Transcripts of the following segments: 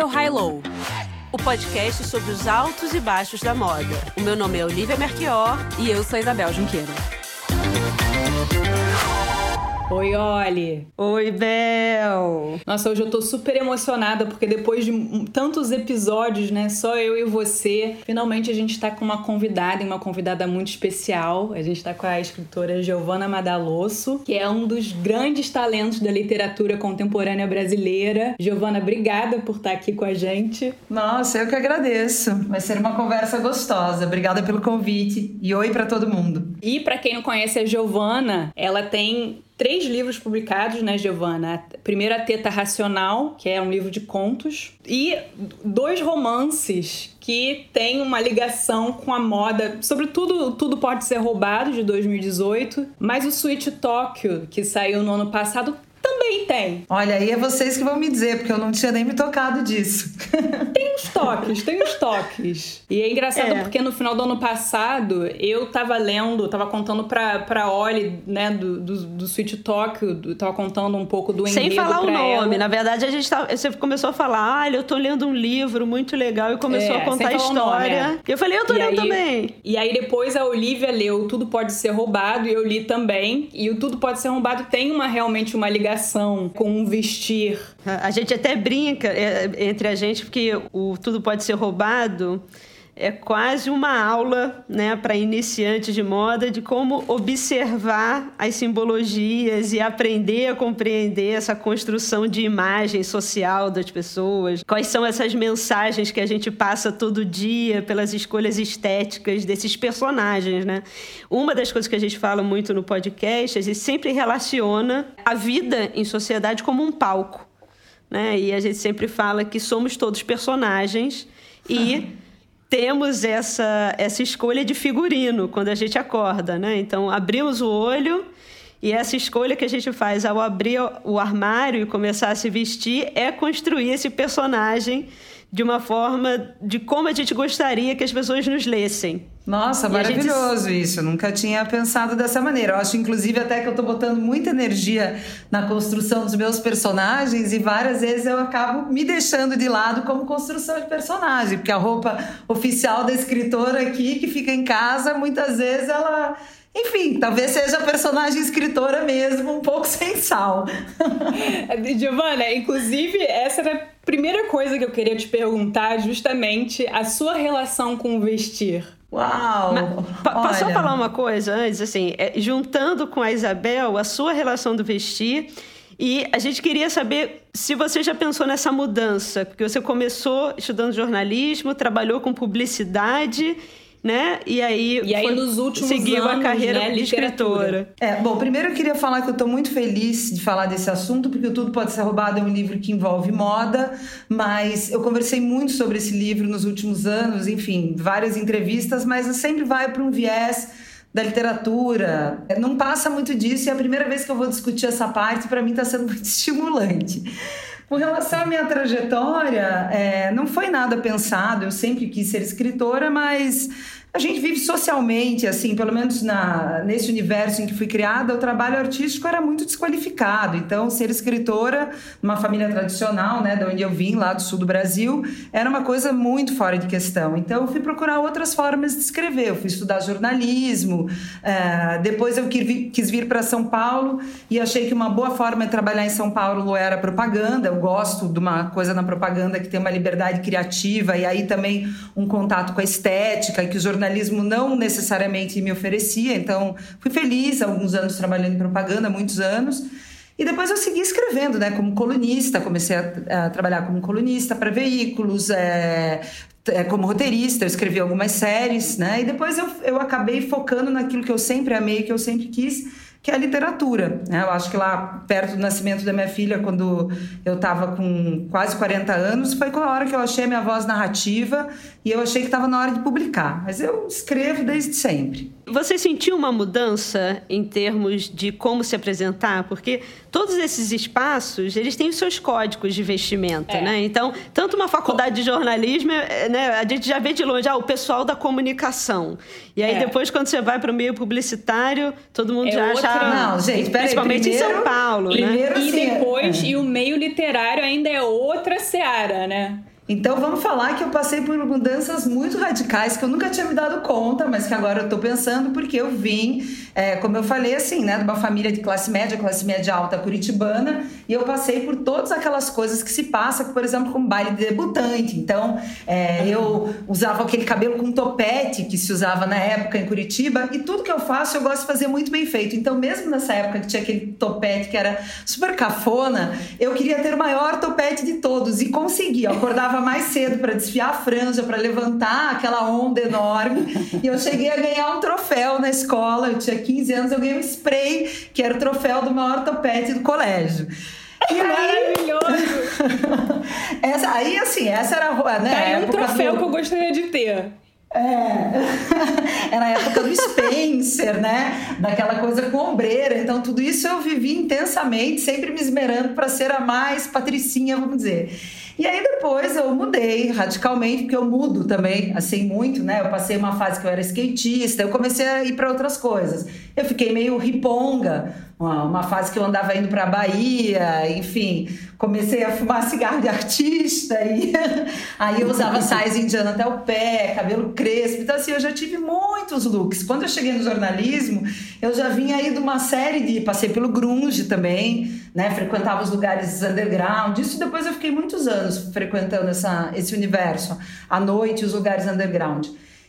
É o High Low, o podcast sobre os altos e baixos da moda. O meu nome é Olivia Merquior e eu sou Isabel Junqueira. Oi, Oli. Oi, Bel. Nossa, hoje eu tô super emocionada porque depois de tantos episódios, né, só eu e você, finalmente a gente tá com uma convidada, e uma convidada muito especial. A gente tá com a escritora Giovanna Madalosso, que é um dos grandes talentos da literatura contemporânea brasileira. Giovanna, obrigada por estar aqui com a gente. Nossa, eu que agradeço. Vai ser uma conversa gostosa. Obrigada pelo convite e oi para todo mundo. E para quem não conhece a Giovanna, ela tem três livros publicados, né, Giovana? Primeiro, A Teta Racional, que é um livro de contos, e dois romances que têm uma ligação com a moda. Sobretudo, Tudo Pode Ser Roubado, de 2018, mas o Sweet Tóquio, que saiu no ano passado, também tem. Olha, aí é vocês que vão me dizer, porque eu não tinha nem me tocado disso. tem uns toques, tem uns toques. E é engraçado é. porque no final do ano passado eu tava lendo, tava contando pra, pra Oli, né, do, do, do Sweet Talk, eu tava contando um pouco do Sem falar o nome. Ela. Na verdade, a gente tá, você começou a falar, ah, eu tô lendo um livro muito legal e começou é, a contar a história. Nome, é. E eu falei, eu tô e lendo aí, também. E aí depois a Olivia leu Tudo Pode Ser Roubado e eu li também. E o Tudo Pode Ser Roubado tem uma realmente uma ligação com um vestir. A gente até brinca é, entre a gente porque o Tudo Pode Ser Roubado é quase uma aula né, para iniciantes de moda de como observar as simbologias e aprender a compreender essa construção de imagem social das pessoas. Quais são essas mensagens que a gente passa todo dia pelas escolhas estéticas desses personagens, né? Uma das coisas que a gente fala muito no podcast, a gente sempre relaciona a vida em sociedade como um palco. Né? E a gente sempre fala que somos todos personagens e temos essa, essa escolha de figurino quando a gente acorda, né? Então, abrimos o olho e essa escolha que a gente faz ao abrir o armário e começar a se vestir é construir esse personagem de uma forma de como a gente gostaria que as pessoas nos lessem. Nossa, e maravilhoso gente... isso. Eu nunca tinha pensado dessa maneira. Eu acho, inclusive, até que eu tô botando muita energia na construção dos meus personagens e várias vezes eu acabo me deixando de lado como construção de personagem, porque a roupa oficial da escritora aqui, que fica em casa, muitas vezes ela enfim, talvez seja a personagem escritora mesmo, um pouco sem sal. Giovana, inclusive, essa era a primeira coisa que eu queria te perguntar, justamente a sua relação com o vestir. Uau! Mas, posso só falar uma coisa antes? Assim, é, juntando com a Isabel, a sua relação do vestir. E a gente queria saber se você já pensou nessa mudança, porque você começou estudando jornalismo, trabalhou com publicidade né? E aí, e aí nos últimos seguiu anos, a carreira né, de escritora. É, bom, primeiro eu queria falar que eu estou muito feliz de falar desse assunto, porque o Tudo Pode Ser Roubado é um livro que envolve moda, mas eu conversei muito sobre esse livro nos últimos anos, enfim, várias entrevistas, mas sempre vai para um viés da literatura. Não passa muito disso e é a primeira vez que eu vou discutir essa parte, para mim está sendo muito estimulante. Com relação à minha trajetória, é, não foi nada pensado, eu sempre quis ser escritora, mas a gente vive socialmente, assim, pelo menos na, nesse universo em que fui criada, o trabalho artístico era muito desqualificado. Então, ser escritora numa família tradicional, né, de onde eu vim, lá do sul do Brasil, era uma coisa muito fora de questão. Então, eu fui procurar outras formas de escrever. Eu fui estudar jornalismo, é, depois eu quis vir para São Paulo e achei que uma boa forma de trabalhar em São Paulo era propaganda. Eu gosto de uma coisa na propaganda que tem uma liberdade criativa e aí também um contato com a estética, que os não necessariamente me oferecia, então fui feliz alguns anos trabalhando em propaganda, muitos anos. E depois eu segui escrevendo, né, como colunista, comecei a, a trabalhar como colunista para veículos, é, é, como roteirista, eu escrevi algumas séries, né, e depois eu, eu acabei focando naquilo que eu sempre amei, que eu sempre quis, que é a literatura. Né? Eu acho que lá perto do nascimento da minha filha, quando eu estava com quase 40 anos, foi com a hora que eu achei a minha voz narrativa e eu achei que estava na hora de publicar. Mas eu escrevo desde sempre. Você sentiu uma mudança em termos de como se apresentar? Porque todos esses espaços, eles têm os seus códigos de vestimenta, é. né? Então, tanto uma faculdade de jornalismo, é, né, a gente já vê de longe, ah, o pessoal da comunicação. E aí, é. depois, quando você vai para o meio publicitário, todo mundo é já outra... Não, gente, peraí, Principalmente primeiro, em São Paulo, né? E assim, depois, é. e o meio literário ainda é outra seara, né? Então vamos falar que eu passei por mudanças muito radicais que eu nunca tinha me dado conta, mas que agora eu tô pensando porque eu vim, é, como eu falei assim, né, de uma família de classe média, classe média alta curitibana, e eu passei por todas aquelas coisas que se passa, por exemplo, com baile de debutante. Então é, eu usava aquele cabelo com topete que se usava na época em Curitiba, e tudo que eu faço eu gosto de fazer muito bem feito. Então mesmo nessa época que tinha aquele topete que era super cafona, eu queria ter o maior topete de todos e consegui. Eu acordava mais cedo para desfiar a franja, para levantar aquela onda enorme. E eu cheguei a ganhar um troféu na escola. Eu tinha 15 anos, eu ganhei um spray, que era o troféu do maior topete do colégio. E Maravilhoso! essa, aí, assim, essa era né, tá aí um troféu do... que eu gostaria de ter. É, era a época do Spencer, né? Daquela coisa com ombreira. Então, tudo isso eu vivi intensamente, sempre me esmerando para ser a mais patricinha, vamos dizer. E aí depois eu mudei radicalmente, porque eu mudo também, assim, muito, né? Eu passei uma fase que eu era skatista, eu comecei a ir para outras coisas. Eu fiquei meio riponga, uma, uma fase que eu andava indo para Bahia, enfim, comecei a fumar cigarro de artista e aí eu usava saias indiana até o pé, cabelo crespo. Então assim, eu já tive muitos looks. Quando eu cheguei no jornalismo, eu já vinha aí de uma série de passei pelo grunge também, né? Frequentava os lugares underground. Isso depois eu fiquei muitos anos frequentando essa, esse universo, à noite, os lugares underground.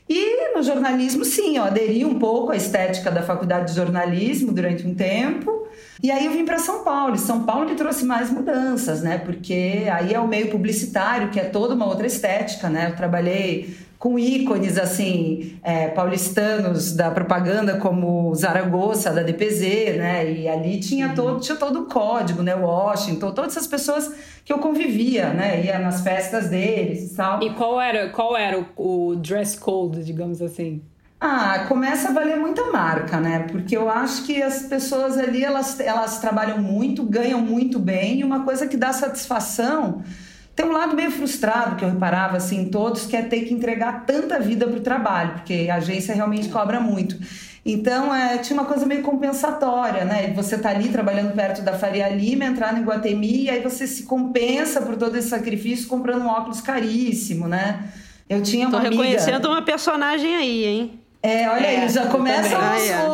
E no jornalismo, sim, eu aderi um pouco à estética da faculdade de jornalismo durante um tempo. E aí eu vim para São Paulo. E São Paulo que trouxe mais mudanças, né? Porque aí é o meio publicitário, que é toda uma outra estética, né? Eu trabalhei com ícones assim é, paulistanos da propaganda como Zaragoza da DPZ, né? E ali tinha uhum. todo tinha todo o código, né? Washington, todas essas pessoas que eu convivia, né? Ia nas festas deles e tal. E qual era qual era o, o dress code, digamos assim? Ah, começa a valer muita marca, né? Porque eu acho que as pessoas ali elas, elas trabalham muito, ganham muito bem e uma coisa que dá satisfação tem um lado meio frustrado que eu reparava assim em todos, que é ter que entregar tanta vida para o trabalho, porque a agência realmente cobra muito. Então, é, tinha uma coisa meio compensatória, né? Você tá ali trabalhando perto da Faria Lima, entrar no Iguatemi, e aí você se compensa por todo esse sacrifício comprando um óculos caríssimo, né? Eu tinha uma Tô amiga... reconhecendo uma personagem aí, hein? É, olha é, aí, já começam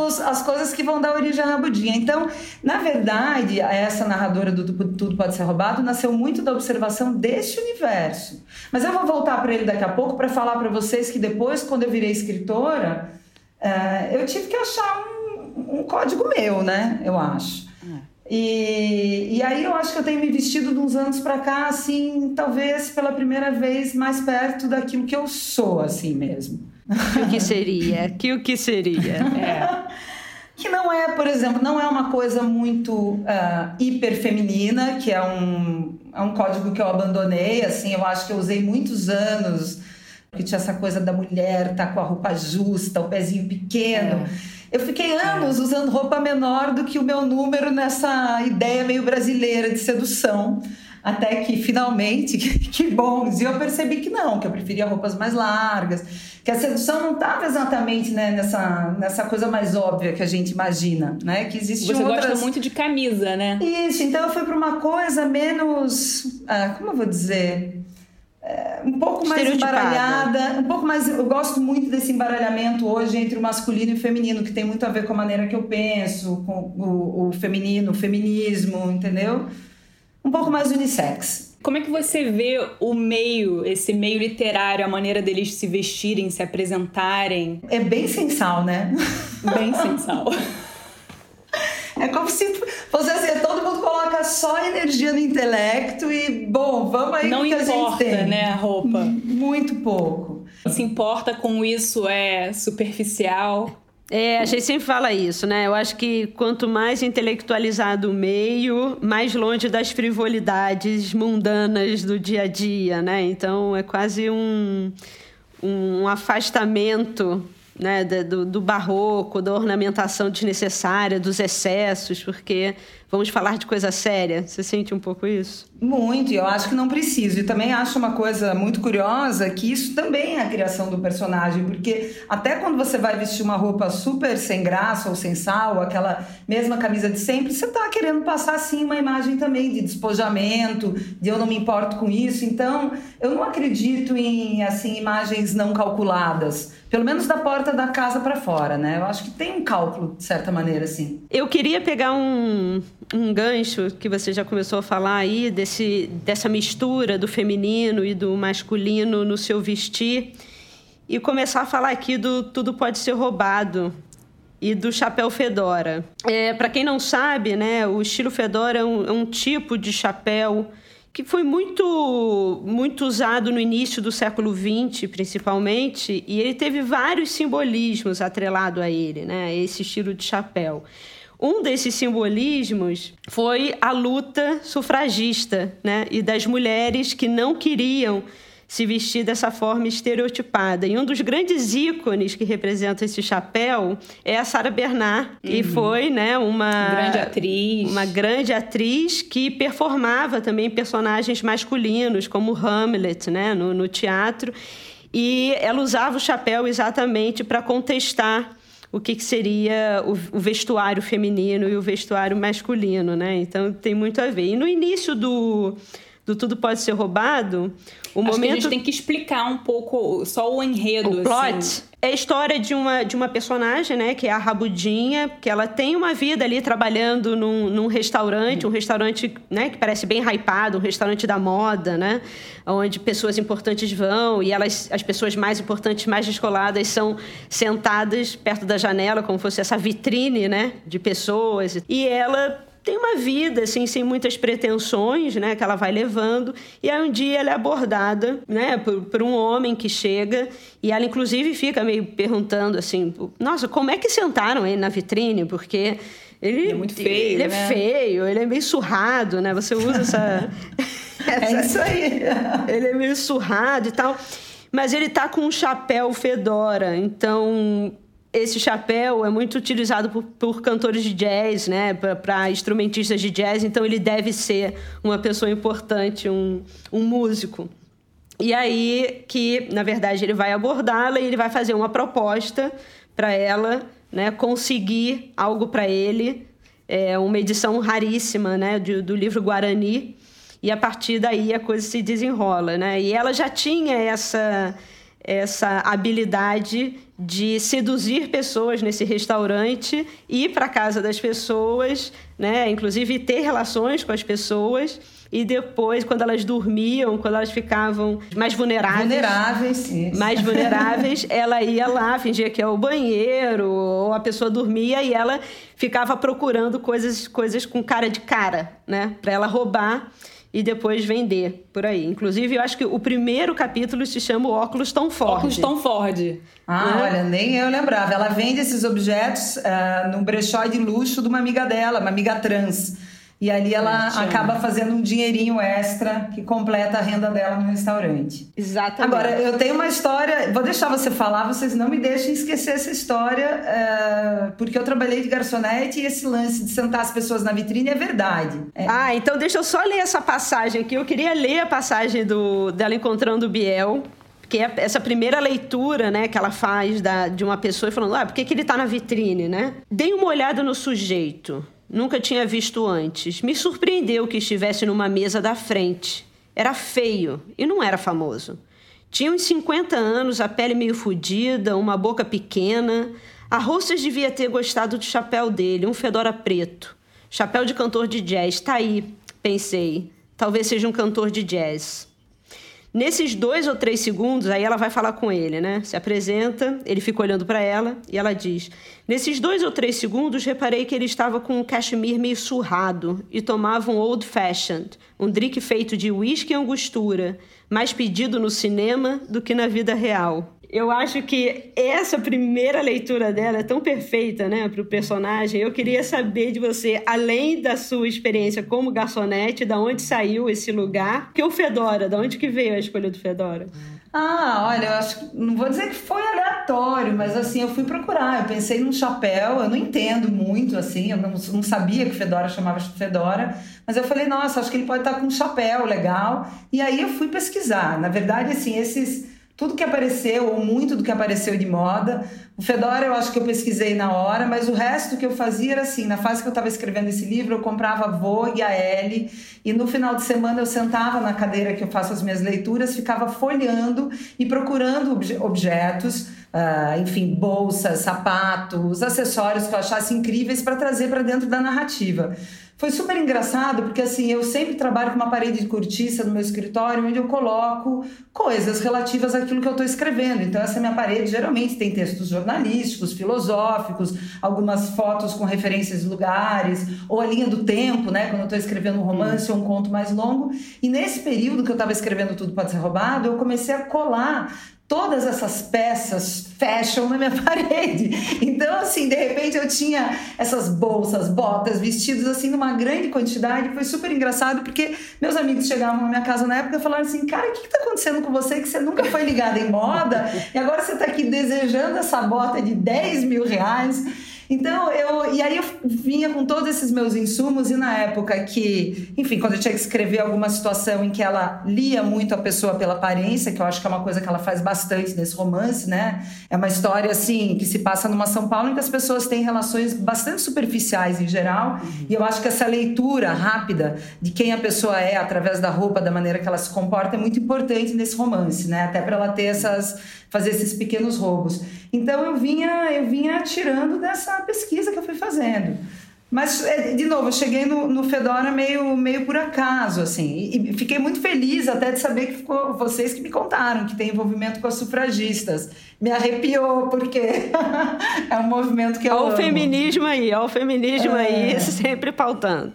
os, os, as coisas que vão dar origem à Rabudinha. Então, na verdade, essa narradora do Tudo Pode Ser Roubado nasceu muito da observação deste universo. Mas eu vou voltar para ele daqui a pouco para falar para vocês que depois, quando eu virei escritora, é, eu tive que achar um, um, código meu, né? Eu acho. É. E, e aí eu acho que eu tenho me vestido de uns anos para cá, assim, talvez pela primeira vez mais perto daquilo que eu sou, assim mesmo. Que o que seria? Que o que seria? É. Que não é, por exemplo, não é uma coisa muito uh, hiper feminina, que é um, é um código que eu abandonei, assim, eu acho que eu usei muitos anos, que tinha essa coisa da mulher tá com a roupa justa, o pezinho pequeno. É. Eu fiquei anos é. usando roupa menor do que o meu número nessa ideia meio brasileira de sedução até que finalmente, que, que bons, e eu percebi que não, que eu preferia roupas mais largas, que a sedução não estava exatamente né, nessa, nessa coisa mais óbvia que a gente imagina, né? Que existe Você outras... gosta muito de camisa, né? Isso, então eu fui para uma coisa menos, ah, como eu vou dizer, é, um pouco mais embaralhada, um pouco mais. Eu gosto muito desse embaralhamento hoje entre o masculino e o feminino, que tem muito a ver com a maneira que eu penso, com o, o feminino, o feminismo, entendeu? Um pouco mais unissex. Como é que você vê o meio, esse meio literário, a maneira deles se vestirem, se apresentarem? É bem sensal, né? Bem sensal. É como se fosse assim, todo mundo coloca só energia no intelecto e, bom, vamos aí Não que importa, a gente tem. né, a roupa. Muito pouco. Se importa com isso é superficial. É, a gente sempre fala isso, né? Eu acho que quanto mais intelectualizado o meio, mais longe das frivolidades mundanas do dia a dia, né? Então é quase um, um afastamento né, do, do barroco, da ornamentação desnecessária, dos excessos, porque vamos falar de coisa séria. Você sente um pouco isso? Muito, e eu acho que não preciso. E também acho uma coisa muito curiosa que isso também é a criação do personagem, porque até quando você vai vestir uma roupa super sem graça ou sem sal, aquela mesma camisa de sempre, você tá querendo passar assim uma imagem também de despojamento, de eu não me importo com isso. Então, eu não acredito em assim imagens não calculadas pelo menos da porta da casa para fora, né? Eu acho que tem um cálculo, de certa maneira, assim. Eu queria pegar um, um gancho que você já começou a falar aí, desse, dessa mistura do feminino e do masculino no seu vestir, e começar a falar aqui do Tudo Pode Ser Roubado, e do chapéu fedora. É, para quem não sabe, né, o estilo fedora é um, é um tipo de chapéu que foi muito, muito usado no início do século XX, principalmente, e ele teve vários simbolismos atrelado a ele, né? Esse estilo de chapéu. Um desses simbolismos foi a luta sufragista, né? E das mulheres que não queriam se vestir dessa forma estereotipada. E um dos grandes ícones que representa esse chapéu é a Sarah Bernard, uhum. que foi né, uma grande atriz. Uma grande atriz que performava também personagens masculinos, como Hamlet, né, no, no teatro. E ela usava o chapéu exatamente para contestar o que, que seria o, o, vestuário feminino e o vestuário masculino, né? Então tem muito a ver. E no início do, do Tudo Pode Ser Roubado, o Acho momento... a gente tem que explicar um pouco só o enredo. O plot assim. é a história de uma, de uma personagem, né? Que é a Rabudinha, que ela tem uma vida ali trabalhando num, num restaurante, um restaurante né, que parece bem hypado, um restaurante da moda, né? Onde pessoas importantes vão e elas, as pessoas mais importantes, mais descoladas, são sentadas perto da janela, como fosse essa vitrine, né? De pessoas. E ela tem uma vida, assim, sem muitas pretensões, né? Que ela vai levando. E aí um dia ela é abordada, né? Por, por um homem que chega. E ela, inclusive, fica meio perguntando assim... Nossa, como é que sentaram ele na vitrine? Porque... Ele, ele, é muito feio, Ele é né? é feio, ele é meio surrado, né? Você usa essa... essa... É isso aí. ele é meio surrado e tal. Mas ele tá com um chapéu fedora, então esse chapéu é muito utilizado por, por cantores de jazz, né, para instrumentistas de jazz, então ele deve ser uma pessoa importante, um, um músico. E aí que, na verdade, ele vai abordá-la e ele vai fazer uma proposta para ela, né, conseguir algo para ele, é uma edição raríssima, né, do, do livro Guarani. E a partir daí a coisa se desenrola, né? E ela já tinha essa essa habilidade de seduzir pessoas nesse restaurante, ir para a casa das pessoas, né? inclusive ter relações com as pessoas. E depois, quando elas dormiam, quando elas ficavam mais vulneráveis, vulneráveis mais vulneráveis, ela ia lá, fingia que é o banheiro, ou a pessoa dormia e ela ficava procurando coisas, coisas com cara de cara, né, para ela roubar e depois vender por aí. Inclusive, eu acho que o primeiro capítulo se chama o Óculos Tom Ford. Óculos Tom Ford. Ah, né? olha, nem eu lembrava. Ela vende esses objetos uh, num brechó de luxo de uma amiga dela, uma amiga trans. E ali ela acaba fazendo um dinheirinho extra que completa a renda dela no restaurante. Exatamente. Agora, eu tenho uma história, vou deixar você falar, vocês não me deixem esquecer essa história, uh, porque eu trabalhei de garçonete e esse lance de sentar as pessoas na vitrine é verdade. É. Ah, então deixa eu só ler essa passagem aqui. Eu queria ler a passagem do, dela encontrando o Biel que é essa primeira leitura, né, que ela faz da, de uma pessoa falando, ah, por que, que ele está na vitrine, né? Dei uma olhada no sujeito. Nunca tinha visto antes. Me surpreendeu que estivesse numa mesa da frente. Era feio e não era famoso. Tinha uns 50 anos, a pele meio fodida, uma boca pequena. A Roças devia ter gostado do chapéu dele, um fedora preto. Chapéu de cantor de jazz. Tá aí, pensei. Talvez seja um cantor de jazz. Nesses dois ou três segundos, aí ela vai falar com ele, né? Se apresenta, ele fica olhando para ela e ela diz: Nesses dois ou três segundos, reparei que ele estava com um cachemir meio surrado e tomava um old fashioned, um drink feito de whisky e angostura, mais pedido no cinema do que na vida real. Eu acho que essa primeira leitura dela é tão perfeita, né, para o personagem. Eu queria saber de você, além da sua experiência como garçonete, da onde saiu esse lugar, que o Fedora, da onde que veio a escolha do Fedora? Ah, olha, eu acho não vou dizer que foi aleatório, mas assim, eu fui procurar. Eu pensei num chapéu, eu não entendo muito, assim, eu não, não sabia que Fedora chamava Fedora, mas eu falei, nossa, acho que ele pode estar com um chapéu legal. E aí eu fui pesquisar. Na verdade, assim, esses tudo que apareceu, ou muito do que apareceu de moda. O Fedora eu acho que eu pesquisei na hora, mas o resto que eu fazia era assim: na fase que eu estava escrevendo esse livro, eu comprava a Vogue, a Elle, e no final de semana eu sentava na cadeira que eu faço as minhas leituras, ficava folheando e procurando objetos. Uh, enfim, bolsas, sapatos, acessórios que eu achasse incríveis para trazer para dentro da narrativa. Foi super engraçado porque assim, eu sempre trabalho com uma parede de cortiça no meu escritório onde eu coloco coisas relativas àquilo que eu estou escrevendo. Então essa minha parede geralmente tem textos jornalísticos, filosóficos, algumas fotos com referências de lugares, ou a linha do tempo, né, quando eu estou escrevendo um romance ou um conto mais longo. E nesse período que eu estava escrevendo Tudo Pode Ser Roubado, eu comecei a colar todas essas peças fashion na minha parede. Então, assim, de repente eu tinha essas bolsas, botas, vestidos, assim, numa grande quantidade. Foi super engraçado, porque meus amigos chegavam na minha casa na época e falaram assim: Cara, o que, está acontecendo com você que você nunca foi ligada em moda e agora você está aqui desejando essa bota de 10 mil reais? Então, eu. E aí eu vinha com todos esses meus insumos, e na época que, enfim, quando eu tinha que escrever alguma situação em que ela lia muito a pessoa pela aparência, que eu acho que é uma coisa que ela faz bastante nesse romance, né? É uma história, assim, que se passa numa São Paulo em que as pessoas têm relações bastante superficiais em geral, uhum. e eu acho que essa leitura rápida de quem a pessoa é através da roupa, da maneira que ela se comporta, é muito importante nesse romance, né? Até para ela ter essas fazer esses pequenos roubos. Então eu vinha, eu vinha tirando dessa pesquisa que eu fui fazendo. Mas, é, de novo, eu cheguei no, no Fedora meio, meio por acaso, assim. E, fiquei muito feliz até de saber que ficou vocês que me contaram que tem envolvimento com as sufragistas. Me arrepiou, porque é um movimento que eu Olha o feminismo aí, olha o feminismo é. aí, sempre pautando.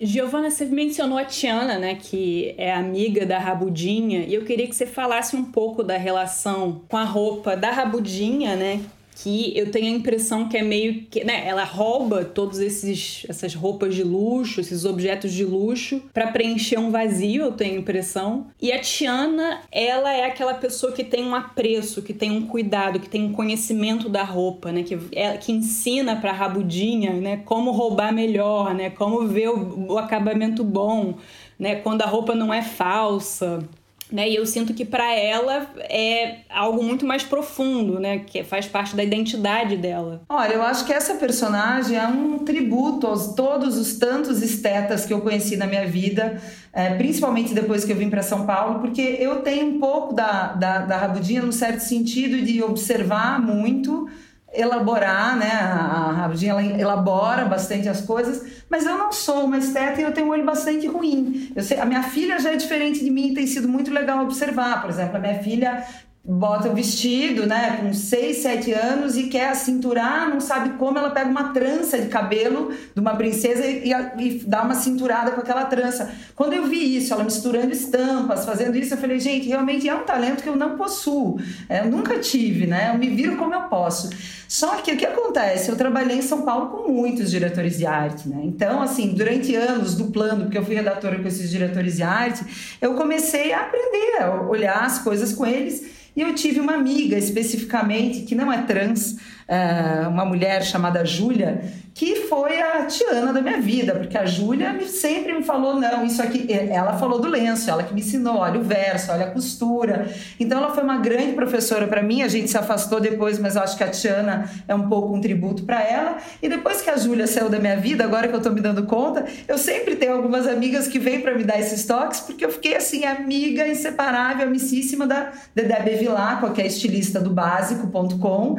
Giovana, você mencionou a Tiana, né, que é amiga da Rabudinha, e eu queria que você falasse um pouco da relação com a roupa da Rabudinha, né, que eu tenho a impressão que é meio que, né, ela rouba todos esses essas roupas de luxo, esses objetos de luxo para preencher um vazio, eu tenho a impressão. E a Tiana, ela é aquela pessoa que tem um apreço, que tem um cuidado, que tem um conhecimento da roupa, né, que é, que ensina para rabudinha, né, como roubar melhor, né, como ver o, o acabamento bom, né, quando a roupa não é falsa. Né? E eu sinto que para ela é algo muito mais profundo, né? Que faz parte da identidade dela. Olha, eu acho que essa personagem é um tributo aos todos os tantos estetas que eu conheci na minha vida, é, principalmente depois que eu vim para São Paulo, porque eu tenho um pouco da, da, da Rabudinha no certo sentido de observar muito elaborar, né? A Rabudinha ela elabora bastante as coisas, mas eu não sou uma esteta e eu tenho um olho bastante ruim. Sei, a minha filha já é diferente de mim e tem sido muito legal observar. Por exemplo, a minha filha bota o vestido, né, com 6, 7 anos e quer cinturar, não sabe como, ela pega uma trança de cabelo de uma princesa e, e, dá uma cinturada com aquela trança. Quando eu vi isso, ela misturando estampas, fazendo isso, eu falei, gente, realmente é um talento que eu não possuo, é, eu nunca tive, né, eu me viro como eu posso. Só que o que acontece? Eu trabalhei em São Paulo com muitos diretores de arte, né? Então, assim, durante anos, duplando, porque eu fui redatora com esses diretores de arte, eu comecei a aprender a olhar as coisas com eles e eu tive uma amiga especificamente, que não é trans, é, uma mulher chamada Júlia, que foi a Tiana da minha vida, porque a Júlia sempre me falou: não, isso aqui. Ela falou do lenço, ela que me ensinou, olha o verso, olha a costura. Então ela foi uma grande professora para mim. A gente se afastou depois, mas acho que a Tiana é um pouco um tributo para ela. E depois que a Júlia saiu da minha vida, agora que eu tô me dando conta, eu sempre tenho algumas amigas que vêm para me dar esses toques, porque eu fiquei assim, amiga inseparável, amicíssima da Dedé Bevilacqua, que é estilista do básico.com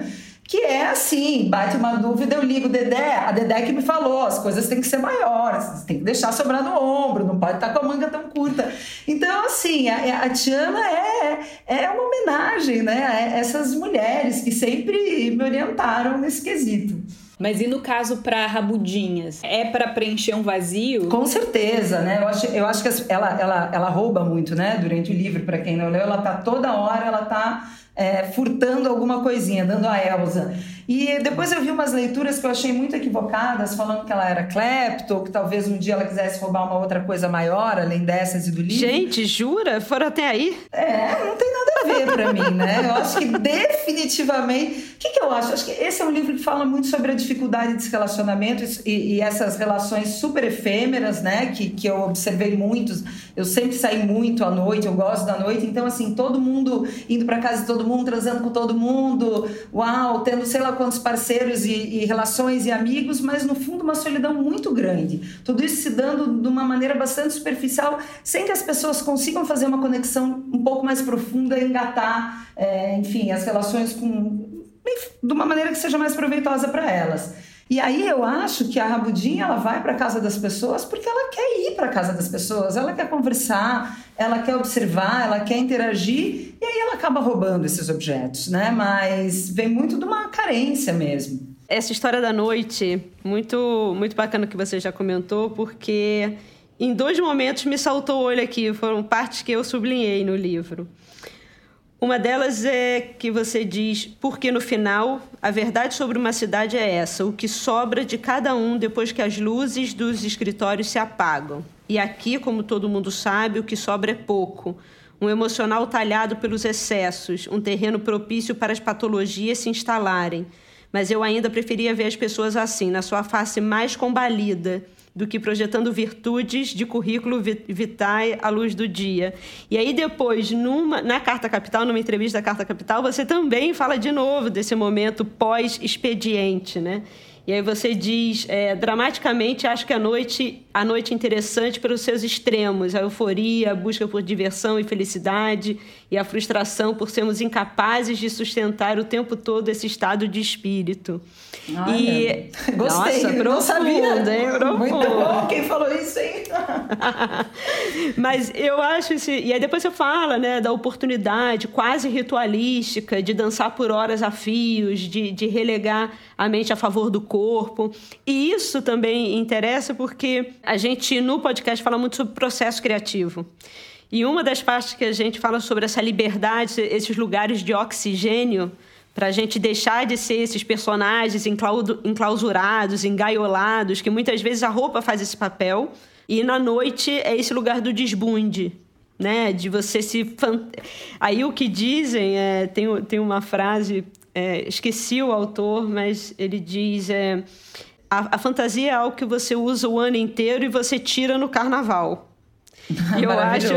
que é assim, bate uma dúvida, eu ligo Dedé, a Dedé que me falou, as coisas têm que ser maiores, tem que deixar sobrar no ombro, não pode estar com a manga tão curta. Então, assim, a, a Tiana é, é uma homenagem, né, a essas mulheres que sempre me orientaram nesse quesito. Mas e no caso para rabudinhas? É para preencher um vazio? Com certeza, né? Eu acho, eu acho que ela, ela, ela rouba muito, né? Durante o livro, para quem não leu, ela tá toda hora, ela tá é, furtando alguma coisinha, dando a Elsa. E depois eu vi umas leituras que eu achei muito equivocadas, falando que ela era clepto, ou que talvez um dia ela quisesse roubar uma outra coisa maior, além dessas e do livro. Gente, jura? Foram até aí? É, não tem nada a ver para mim, né? Eu acho que definitivamente. O que, que eu acho? Acho que esse é um livro que fala muito sobre a dificuldade de relacionamento e, e, essas relações super efêmeras, né? Que, que eu observei muitos. Eu sempre saí muito à noite, eu gosto da noite. Então, assim, todo mundo indo para casa de todo mundo, transando com todo mundo, uau, tendo sei lá quantos parceiros e, e relações e amigos, mas no fundo uma solidão muito grande. Tudo isso se dando de uma maneira bastante superficial, sem que as pessoas consigam fazer uma conexão um pouco mais profunda e engatar, é, enfim, as relações com de uma maneira que seja mais proveitosa para elas. E aí eu acho que a Rabudinha ela vai para casa das pessoas porque ela quer ir para casa das pessoas, ela quer conversar, ela quer observar, ela quer interagir e aí ela acaba roubando esses objetos, né? Mas vem muito de uma carência mesmo. Essa história da noite, muito muito bacana que você já comentou, porque em dois momentos me saltou o olho aqui, foram partes que eu sublinhei no livro. Uma delas é que você diz, porque no final a verdade sobre uma cidade é essa: o que sobra de cada um depois que as luzes dos escritórios se apagam. E aqui, como todo mundo sabe, o que sobra é pouco. Um emocional talhado pelos excessos, um terreno propício para as patologias se instalarem. Mas eu ainda preferia ver as pessoas assim, na sua face mais combalida do que projetando virtudes de currículo vitae à luz do dia. E aí depois, numa, na Carta Capital, numa entrevista da Carta Capital, você também fala de novo desse momento pós-expediente, né? E aí você diz, é, dramaticamente, acho que a noite, a noite é interessante pelos seus extremos, a euforia, a busca por diversão e felicidade e a frustração por sermos incapazes de sustentar o tempo todo esse estado de espírito. Olha, e gostei, nossa, profundo, sabia. hein? Profundo. Muito bom, quem falou isso, hein? Mas eu acho esse, e aí depois você fala, né, da oportunidade quase ritualística de dançar por horas a fios, de, de relegar a mente a favor do corpo. E isso também interessa porque a gente no podcast fala muito sobre processo criativo. E uma das partes que a gente fala sobre essa liberdade, esses lugares de oxigênio, para a gente deixar de ser esses personagens enclausurados, engaiolados, que muitas vezes a roupa faz esse papel. E na noite é esse lugar do desbunde, né? De você se. Aí o que dizem, é, tem, tem uma frase é, esqueci o autor, mas ele diz: é, a, a, fantasia é algo que você usa o ano inteiro e você tira no carnaval. E eu acho,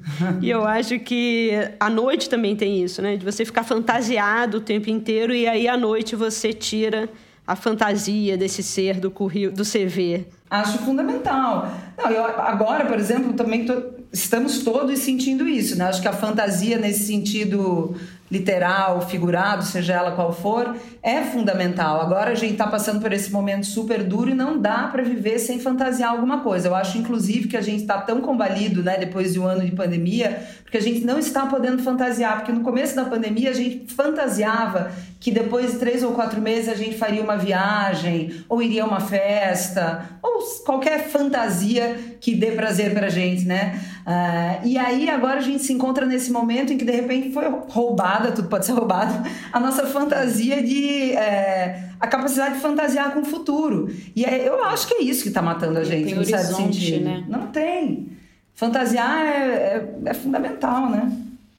e eu acho que a noite também tem isso, né? De você ficar fantasiado o tempo inteiro e aí à noite você tira a fantasia desse ser do currículo, do CV. Acho fundamental. Não, eu, agora, por exemplo, também tô, estamos todos sentindo isso, né? Acho que a fantasia nesse sentido literal, figurado, seja ela qual for, é fundamental. Agora a gente está passando por esse momento super duro e não dá para viver sem fantasiar alguma coisa. Eu acho, inclusive, que a gente está tão combalido, né, depois de um ano de pandemia, porque a gente não está podendo fantasiar. Porque no começo da pandemia a gente fantasiava que depois de três ou quatro meses a gente faria uma viagem, ou iria a uma festa, ou qualquer fantasia que dê prazer para a gente, né? Uh, e aí agora a gente se encontra nesse momento em que de repente foi roubada, tudo pode ser roubado, a nossa fantasia de. É, a capacidade de fantasiar com o futuro. E é, eu acho que é isso que está matando a gente, no certo sentido. Né? Não tem. Fantasiar é, é, é fundamental, né?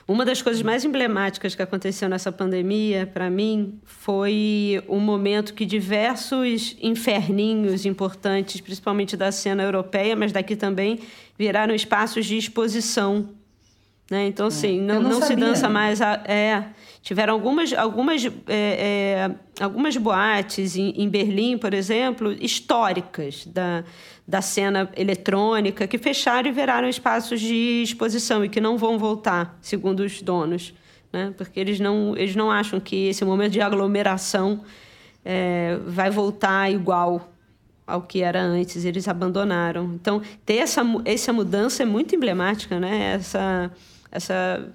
Uma das coisas mais emblemáticas que aconteceu nessa pandemia, para mim, foi o momento que diversos inferninhos importantes, principalmente da cena europeia, mas daqui também, viraram espaços de exposição. Né? Então, assim, não, não, não se dança mais. A, é, tiveram algumas, algumas, é, é, algumas boates em, em Berlim, por exemplo, históricas da da cena eletrônica que fecharam e viraram espaços de exposição e que não vão voltar, segundo os donos, né? porque eles não, eles não acham que esse momento de aglomeração é, vai voltar igual ao que era antes, eles abandonaram. Então, ter essa, essa mudança é muito emblemática, né? Essa, essa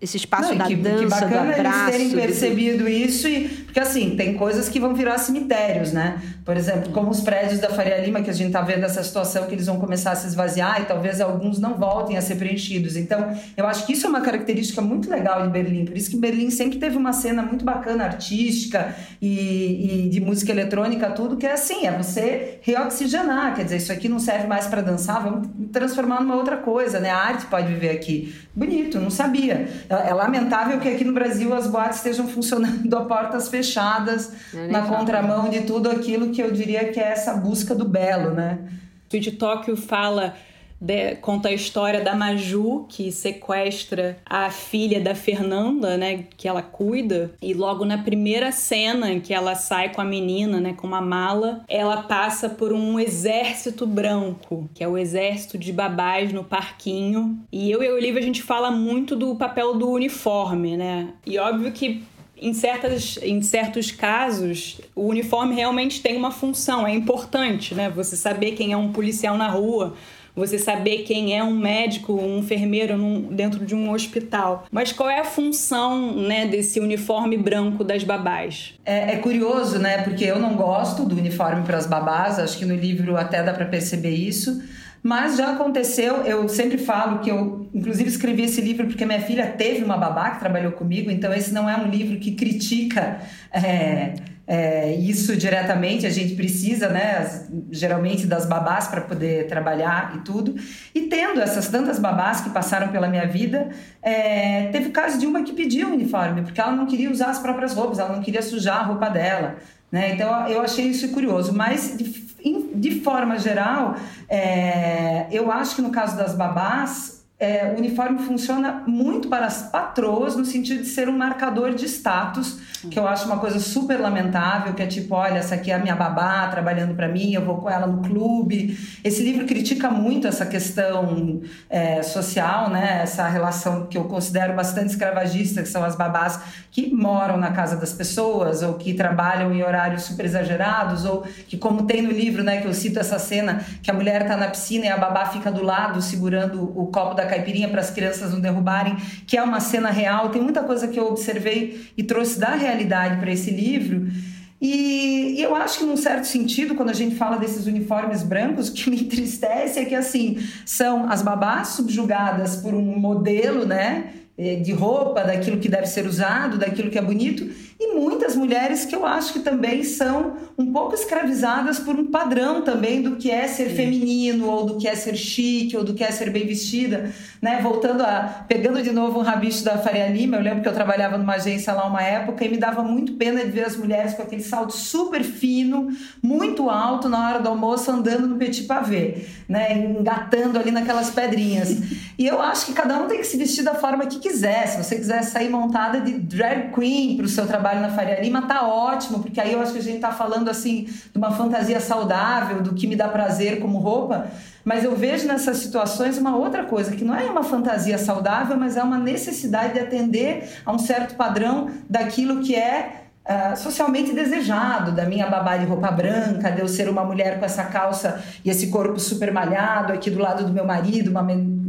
esse espaço Não, da que, dança, que bacana do abraço. eles terem percebido do... isso, e, Porque assim, tem coisas que vão virar cemitérios, né? Por exemplo, como os prédios da Faria Lima, que a gente tá vendo essa situação que eles vão começar a se esvaziar e talvez alguns não voltem a ser preenchidos. Então, eu acho que isso é uma característica muito legal de Berlim. Por isso que Berlim sempre teve uma cena muito bacana, artística e, e de música eletrônica, tudo, que é assim, é você reoxigenar. Quer dizer, isso aqui não serve mais para dançar, vamos transformar numa outra coisa, né? A arte pode viver aqui. Bonito, não sabia. É, é lamentável que aqui no Brasil as boates estejam funcionando a portas fechadas, na contramão de tudo aquilo que eu diria que é essa busca do belo, né? Tweet Tóquio fala de, conta a história da Maju, que sequestra a filha da Fernanda, né, que ela cuida, e logo na primeira cena em que ela sai com a menina, né, com uma mala, ela passa por um exército branco, que é o exército de babás no parquinho. E eu e a Olivia a gente fala muito do papel do uniforme, né? E óbvio que em, certas, em certos casos, o uniforme realmente tem uma função, é importante, né? Você saber quem é um policial na rua, você saber quem é um médico, um enfermeiro num, dentro de um hospital. Mas qual é a função né, desse uniforme branco das babás? É, é curioso, né? Porque eu não gosto do uniforme para as babás, acho que no livro até dá para perceber isso. Mas já aconteceu, eu sempre falo que eu, inclusive, escrevi esse livro porque minha filha teve uma babá que trabalhou comigo, então esse não é um livro que critica é, é, isso diretamente, a gente precisa, né, geralmente das babás para poder trabalhar e tudo. E tendo essas tantas babás que passaram pela minha vida, é, teve o caso de uma que pediu um uniforme, porque ela não queria usar as próprias roupas, ela não queria sujar a roupa dela. Né? Então eu achei isso curioso, mas de, de forma geral, é, eu acho que no caso das babás, é, o uniforme funciona muito para as patroas no sentido de ser um marcador de status, que eu acho uma coisa super lamentável, que é tipo, olha, essa aqui é a minha babá trabalhando para mim, eu vou com ela no clube. Esse livro critica muito essa questão é, social, né? Essa relação que eu considero bastante escravagista, que são as babás que moram na casa das pessoas ou que trabalham em horários super exagerados ou que como tem no livro, né, que eu cito essa cena que a mulher está na piscina e a babá fica do lado segurando o copo da caipirinha para as crianças não derrubarem, que é uma cena real. Tem muita coisa que eu observei e trouxe da realidade para esse livro. E, eu acho que, num certo sentido, quando a gente fala desses uniformes brancos, o que me entristece é que, assim, são as babás subjugadas por um modelo, né? Eh, de roupa, daquilo que deve ser usado, daquilo que é bonito, e muitas mulheres que eu acho que também são um pouco escravizadas por um padrão também do que é ser Sim. feminino, ou do que é ser chique, ou do que é ser bem vestida, né? Voltando a pegando de novo um rabicho da Faria Lima, eu lembro que eu trabalhava numa agência lá uma época e me dava muito pena de ver as mulheres com aquele salto super fino, muito alto na hora do almoço andando no petit pavé, né? Engatando ali naquelas pedrinhas. e eu acho que cada um tem que se vestir da forma que quiser. Se você quiser sair montada de drag queen para o seu trabalho trabalho na Faria Lima, tá ótimo, porque aí eu acho que a gente tá falando assim de uma fantasia saudável, do que me dá prazer como roupa. Mas eu vejo nessas situações uma outra coisa, que não é uma fantasia saudável, mas é uma necessidade de atender a um certo padrão daquilo que é Uh, socialmente desejado, da minha babá de roupa branca, de eu ser uma mulher com essa calça e esse corpo super malhado aqui do lado do meu marido, uma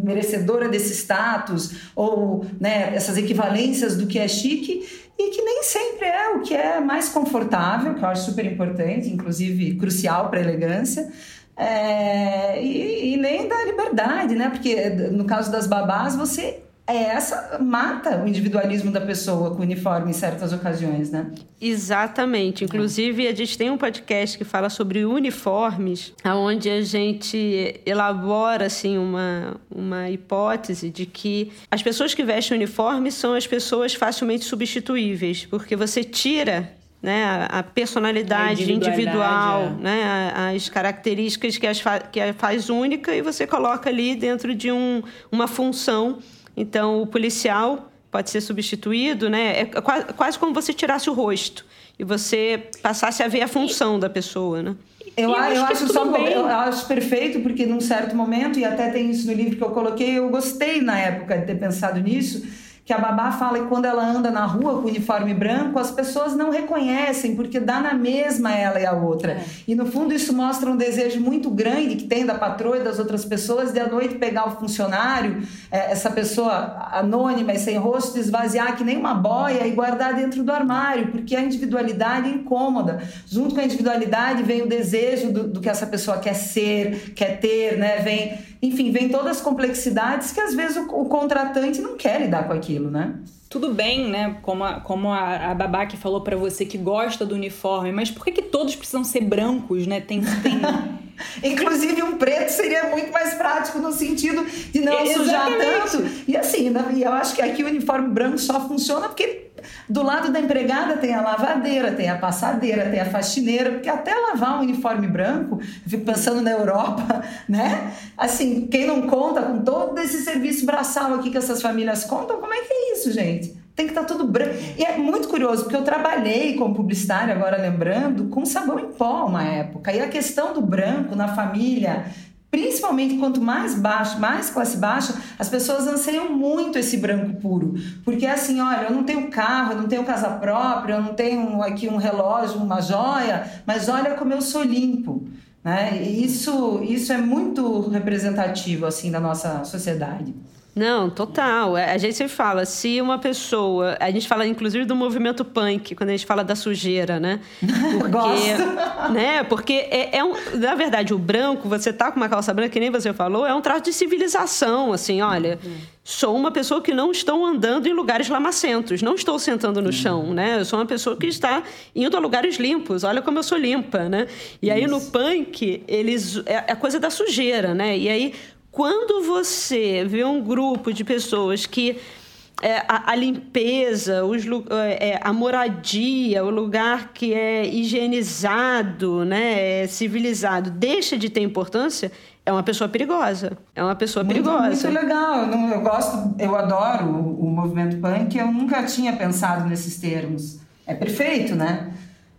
merecedora desse status, ou né, essas equivalências do que é chique, e que nem sempre é o que é mais confortável, que eu acho super importante, inclusive crucial para a elegância. É, e, e, nem da liberdade, né? Porque no caso das babás, você essa mata o individualismo da pessoa com o uniforme em certas ocasiões, né? Exatamente. Inclusive, a gente tem um podcast que fala sobre uniformes, onde a gente elabora assim uma, uma hipótese de que as pessoas que vestem uniforme são as pessoas facilmente substituíveis, porque você tira né, a personalidade a individual, é. né, as características que, as fa que a faz única e você coloca ali dentro de um, uma função então, o policial pode ser substituído, né? É quase como você tirasse o rosto e você passasse a ver a função da pessoa, né? Eu, eu, acho, eu acho só eu acho perfeito porque num certo momento e até tem isso no livro que eu coloquei, eu gostei na época de ter pensado nisso, que a babá fala que quando ela anda na rua com o uniforme branco, as pessoas não reconhecem, porque dá na mesma ela e a outra. É. E no fundo isso mostra um desejo muito grande que tem da patroa e das outras pessoas de à noite pegar o funcionário, é, essa pessoa anônima e sem rosto, esvaziar que nem uma boia e guardar dentro do armário, porque a individualidade é incômoda. Junto com a individualidade vem o desejo do, do que essa pessoa quer ser, quer ter, né? Vem, enfim, vem todas as complexidades que às vezes o, o contratante não quer lidar com aquilo, né? tudo bem, né? Como a, como a, a babá que falou para você que gosta do uniforme, mas por que, que todos precisam ser brancos, né? Tem, tem... Inclusive um preto seria muito mais prático no sentido de não é, sujar tanto. E assim, né? eu acho que aqui o uniforme branco só funciona porque do lado da empregada tem a lavadeira, tem a passadeira, tem a faxineira, porque até lavar um uniforme branco, fico pensando na Europa, né? Assim, quem não conta com todo esse serviço braçal aqui que essas famílias contam, como é que é isso, gente? Tem que estar tá tudo branco. E é muito curioso, porque eu trabalhei como publicitária, agora lembrando, com sabão em pó uma época. E a questão do branco na família Principalmente quanto mais baixo, mais classe baixa, as pessoas anseiam muito esse branco puro. Porque é assim, olha, eu não tenho carro, eu não tenho casa própria, eu não tenho aqui um relógio, uma joia, mas olha como eu sou limpo. Né? Isso, isso é muito representativo assim da nossa sociedade. Não, total. É, a gente sempre fala, se uma pessoa. A gente fala, inclusive, do movimento punk, quando a gente fala da sujeira, né? Porque, Gosto. né? Porque é, é um, na verdade, o branco, você tá com uma calça branca, que nem você falou, é um traço de civilização, assim, olha. Sou uma pessoa que não estou andando em lugares lamacentos, não estou sentando no uhum. chão, né? Eu sou uma pessoa que está indo a lugares limpos. Olha como eu sou limpa, né? E aí Isso. no punk, eles é a coisa da sujeira, né? E aí quando você vê um grupo de pessoas que é, a, a, limpeza, os, é, a moradia, o lugar que é higienizado, né, é civilizado, deixa de ter importância, é uma pessoa perigosa. É uma pessoa muito, perigosa. Muito legal. Eu, eu gosto, eu adoro o, o movimento punk. Eu nunca tinha pensado nesses termos. É perfeito, né?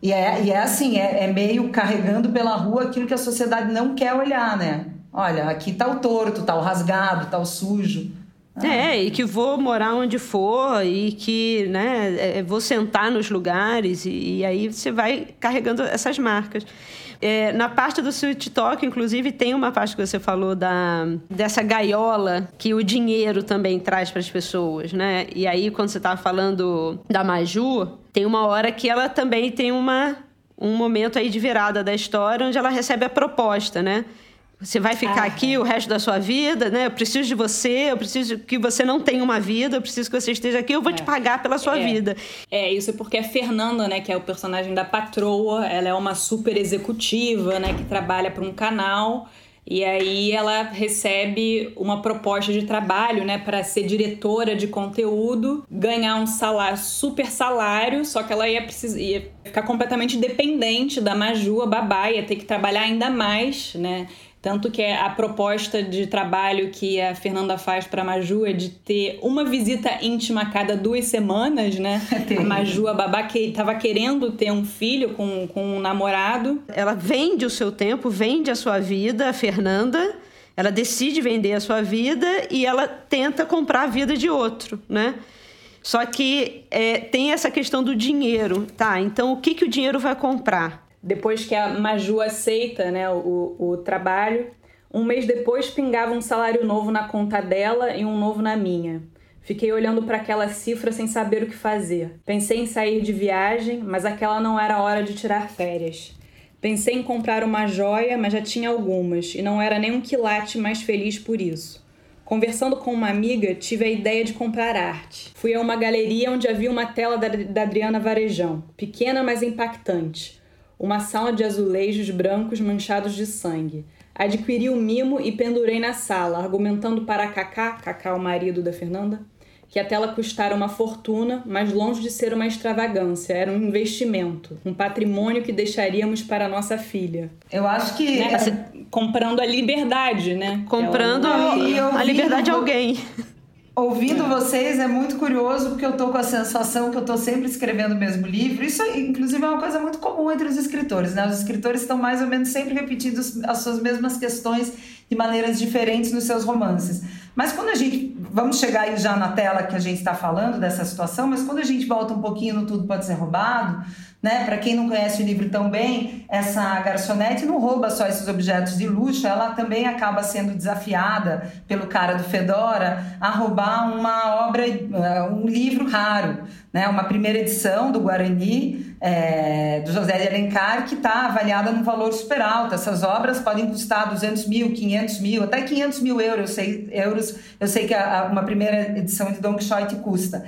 E é, e é assim, é, é meio carregando pela rua aquilo que a sociedade não quer olhar, né? Olha, aqui tá o torto, tá o rasgado, tá o sujo. Ah. É, e que vou morar onde for e que né, é, é, vou sentar nos lugares e, e aí você vai carregando essas marcas. É, na parte do Sweet Talk, inclusive, tem uma parte que você falou da, dessa gaiola que o dinheiro também traz para as pessoas, né? E aí, quando você estava falando da Maju, tem uma hora que ela também tem uma, um momento aí de virada da história onde ela recebe a proposta, né? Você vai ficar ah, aqui o resto da sua vida, né? Eu preciso de você, eu preciso que você não tenha uma vida, eu preciso que você esteja aqui, eu vou é. te pagar pela sua é. vida. É, isso porque a Fernanda, né, que é o personagem da patroa, ela é uma super executiva, né, que trabalha para um canal. E aí ela recebe uma proposta de trabalho, né, para ser diretora de conteúdo, ganhar um salário, super salário, só que ela ia, precisar, ia ficar completamente dependente da Maju, a babá, ia ter que trabalhar ainda mais, né? Tanto que a proposta de trabalho que a Fernanda faz para a Maju é de ter uma visita íntima a cada duas semanas, né? É a Maju, a babá, que estava querendo ter um filho com, com um namorado. Ela vende o seu tempo, vende a sua vida, a Fernanda. Ela decide vender a sua vida e ela tenta comprar a vida de outro, né? Só que é, tem essa questão do dinheiro, tá? Então, o que, que o dinheiro vai comprar? Depois que a Maju aceita né, o, o trabalho, um mês depois pingava um salário novo na conta dela e um novo na minha. Fiquei olhando para aquela cifra sem saber o que fazer. Pensei em sair de viagem, mas aquela não era a hora de tirar férias. Pensei em comprar uma joia, mas já tinha algumas e não era nem um quilate mais feliz por isso. Conversando com uma amiga, tive a ideia de comprar arte. Fui a uma galeria onde havia uma tela da, da Adriana Varejão, pequena mas impactante uma sala de azulejos brancos manchados de sangue. Adquiri o mimo e pendurei na sala, argumentando para Cacá, Cacá o marido da Fernanda, que a tela custara uma fortuna, mas longe de ser uma extravagância, era um investimento, um patrimônio que deixaríamos para nossa filha. Eu acho que. Né? Comprando a liberdade, né? Comprando é a liberdade de alguém. Ouvindo vocês é muito curioso porque eu tô com a sensação que eu tô sempre escrevendo o mesmo livro. Isso, inclusive, é uma coisa muito comum entre os escritores, né? Os escritores estão mais ou menos sempre repetindo as suas mesmas questões de maneiras diferentes nos seus romances. Mas quando a gente vamos chegar aí já na tela que a gente está falando dessa situação, mas quando a gente volta um pouquinho no Tudo Pode Ser Roubado, né? Para quem não conhece o livro tão bem, essa garçonete não rouba só esses objetos de luxo, ela também acaba sendo desafiada pelo cara do Fedora a roubar uma obra, eh, um livro raro, né? Uma primeira edição do Guarani, é, do José de Alencar, que está avaliada num valor super alto. Essas obras podem custar 200 mil, 500 mil, até 500 mil euros. Eu sei, euros, eu sei que a, a, uma primeira edição de Don Quixote custa.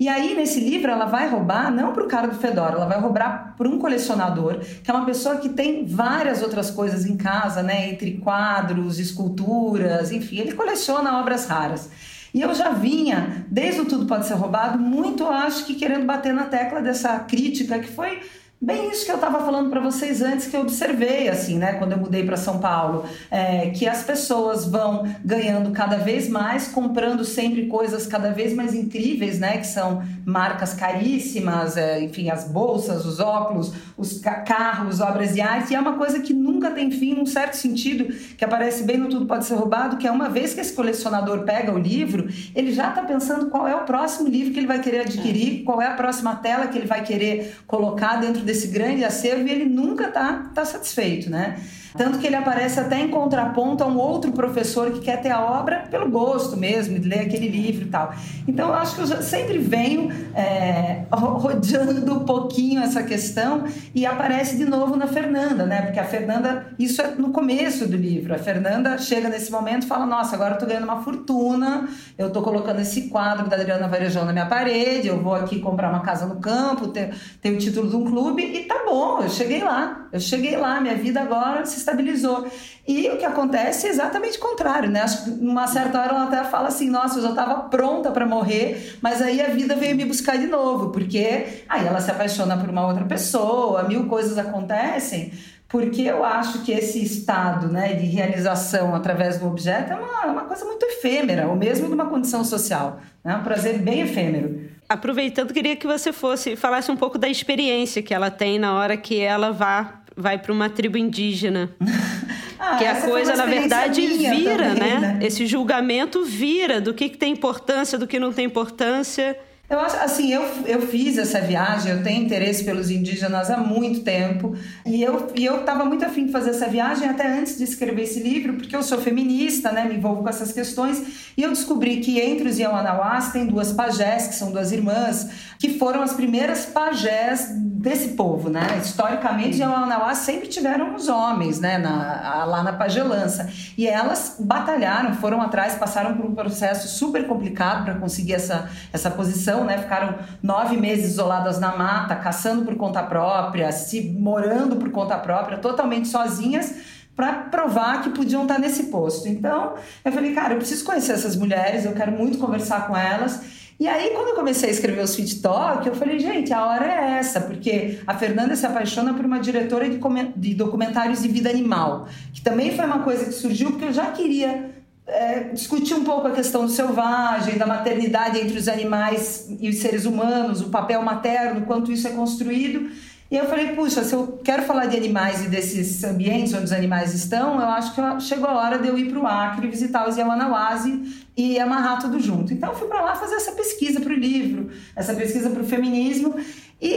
E aí, nesse livro, ela vai roubar não para o cara do Fedora, ela vai roubar para um colecionador, que é uma pessoa que tem várias outras coisas em casa, né? Entre quadros, esculturas, enfim, ele coleciona obras raras. E eu já vinha, desde o Tudo Pode Ser Roubado, muito, acho que querendo bater na tecla dessa crítica que foi Bem isso que eu estava falando para vocês antes que eu observei assim, né, quando eu mudei para São Paulo, é, que as pessoas vão ganhando cada vez mais, comprando sempre coisas cada vez mais incríveis, né, que são marcas caríssimas, é, enfim, as bolsas, os óculos, os carros, obras de arte, e é uma coisa que nunca tem fim, num certo sentido, que aparece bem no Tudo Pode Ser Roubado, que é uma vez que esse colecionador pega o livro, ele já está pensando qual é o próximo livro que ele vai querer adquirir, qual é a próxima tela que ele vai querer colocar dentro desse grande acervo e ele nunca está tá satisfeito, né? Tanto que ele aparece até em contraponto a um outro professor que quer ter a obra pelo gosto mesmo, de ler aquele livro e tal. Então, eu acho que eu sempre venho é, rodeando um pouquinho essa questão e aparece de novo na Fernanda, né? Porque a Fernanda, isso é no começo do livro. A Fernanda chega nesse momento e fala: Nossa, agora eu tô ganhando uma fortuna, eu tô colocando esse quadro da Adriana Varejão na minha parede, eu vou aqui comprar uma casa no campo, ter, ter o título de um clube e tá bom, eu cheguei lá. Eu cheguei lá, minha vida agora se estabilizou. E o que acontece é exatamente o contrário, né? Acho que numa certa hora ela até fala assim: nossa, eu já estava pronta para morrer, mas aí a vida veio me buscar de novo, porque aí ela se apaixona por uma outra pessoa, mil coisas acontecem. Porque eu acho que esse estado né, de realização através do objeto é uma, uma coisa muito efêmera, ou mesmo de uma condição social. É né? um prazer bem efêmero. Aproveitando, queria que você fosse falasse um pouco da experiência que ela tem na hora que ela vá vai para uma tribo indígena. ah, que a coisa, na verdade, vira, também, né? né? Esse julgamento vira do que, que tem importância, do que não tem importância. Eu acho assim, eu, eu fiz essa viagem, eu tenho interesse pelos indígenas há muito tempo e eu e eu estava muito afim de fazer essa viagem até antes de escrever esse livro, porque eu sou feminista, né, me envolvo com essas questões e eu descobri que entre os Yawanawás tem duas pajés, que são duas irmãs, que foram as primeiras pajés desse povo, né? Historicamente, os Yawanawás sempre tiveram os homens, né, na, lá na pagelança e elas batalharam, foram atrás, passaram por um processo super complicado para conseguir essa essa posição né? Ficaram nove meses isoladas na mata, caçando por conta própria, se morando por conta própria, totalmente sozinhas para provar que podiam estar nesse posto. Então, eu falei, cara, eu preciso conhecer essas mulheres, eu quero muito conversar com elas. E aí, quando eu comecei a escrever os Sweet Talk, eu falei, gente, a hora é essa, porque a Fernanda se apaixona por uma diretora de, de documentários de vida animal, que também foi uma coisa que surgiu porque eu já queria é, discutir um pouco a questão do selvagem, da maternidade entre os animais e os seres humanos, o papel materno, quanto isso é construído. E eu falei, puxa, se eu quero falar de animais e desses ambientes onde os animais estão, eu acho que chegou a hora de eu ir para o Acre, visitar os Yamanawasi e amarrar tudo junto. Então eu fui para lá fazer essa pesquisa para o livro, essa pesquisa para o feminismo. E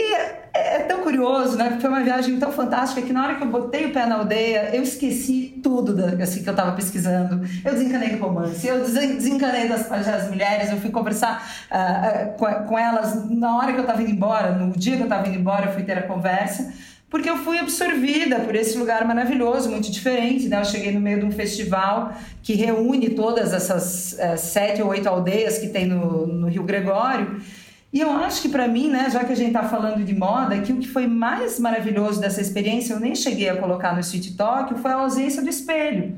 é tão curioso, né? Foi uma viagem tão fantástica que na hora que eu botei o pé na aldeia, eu esqueci tudo da, assim, que eu estava pesquisando. Eu desencanei do romance, eu desencanei das, das mulheres, eu fui conversar uh, com, com, elas na hora que eu estava indo embora, no dia que eu estava indo embora, eu fui ter a conversa. Porque eu fui absorvida por esse lugar maravilhoso, muito diferente. Né? Eu cheguei no meio de um festival que reúne todas essas uh, sete ou oito aldeias que tem no, no Rio Gregório. E eu acho que para mim, né, já que a gente está falando de moda, que o que foi mais maravilhoso dessa experiência, eu nem cheguei a colocar no Street Talk, foi a ausência do espelho.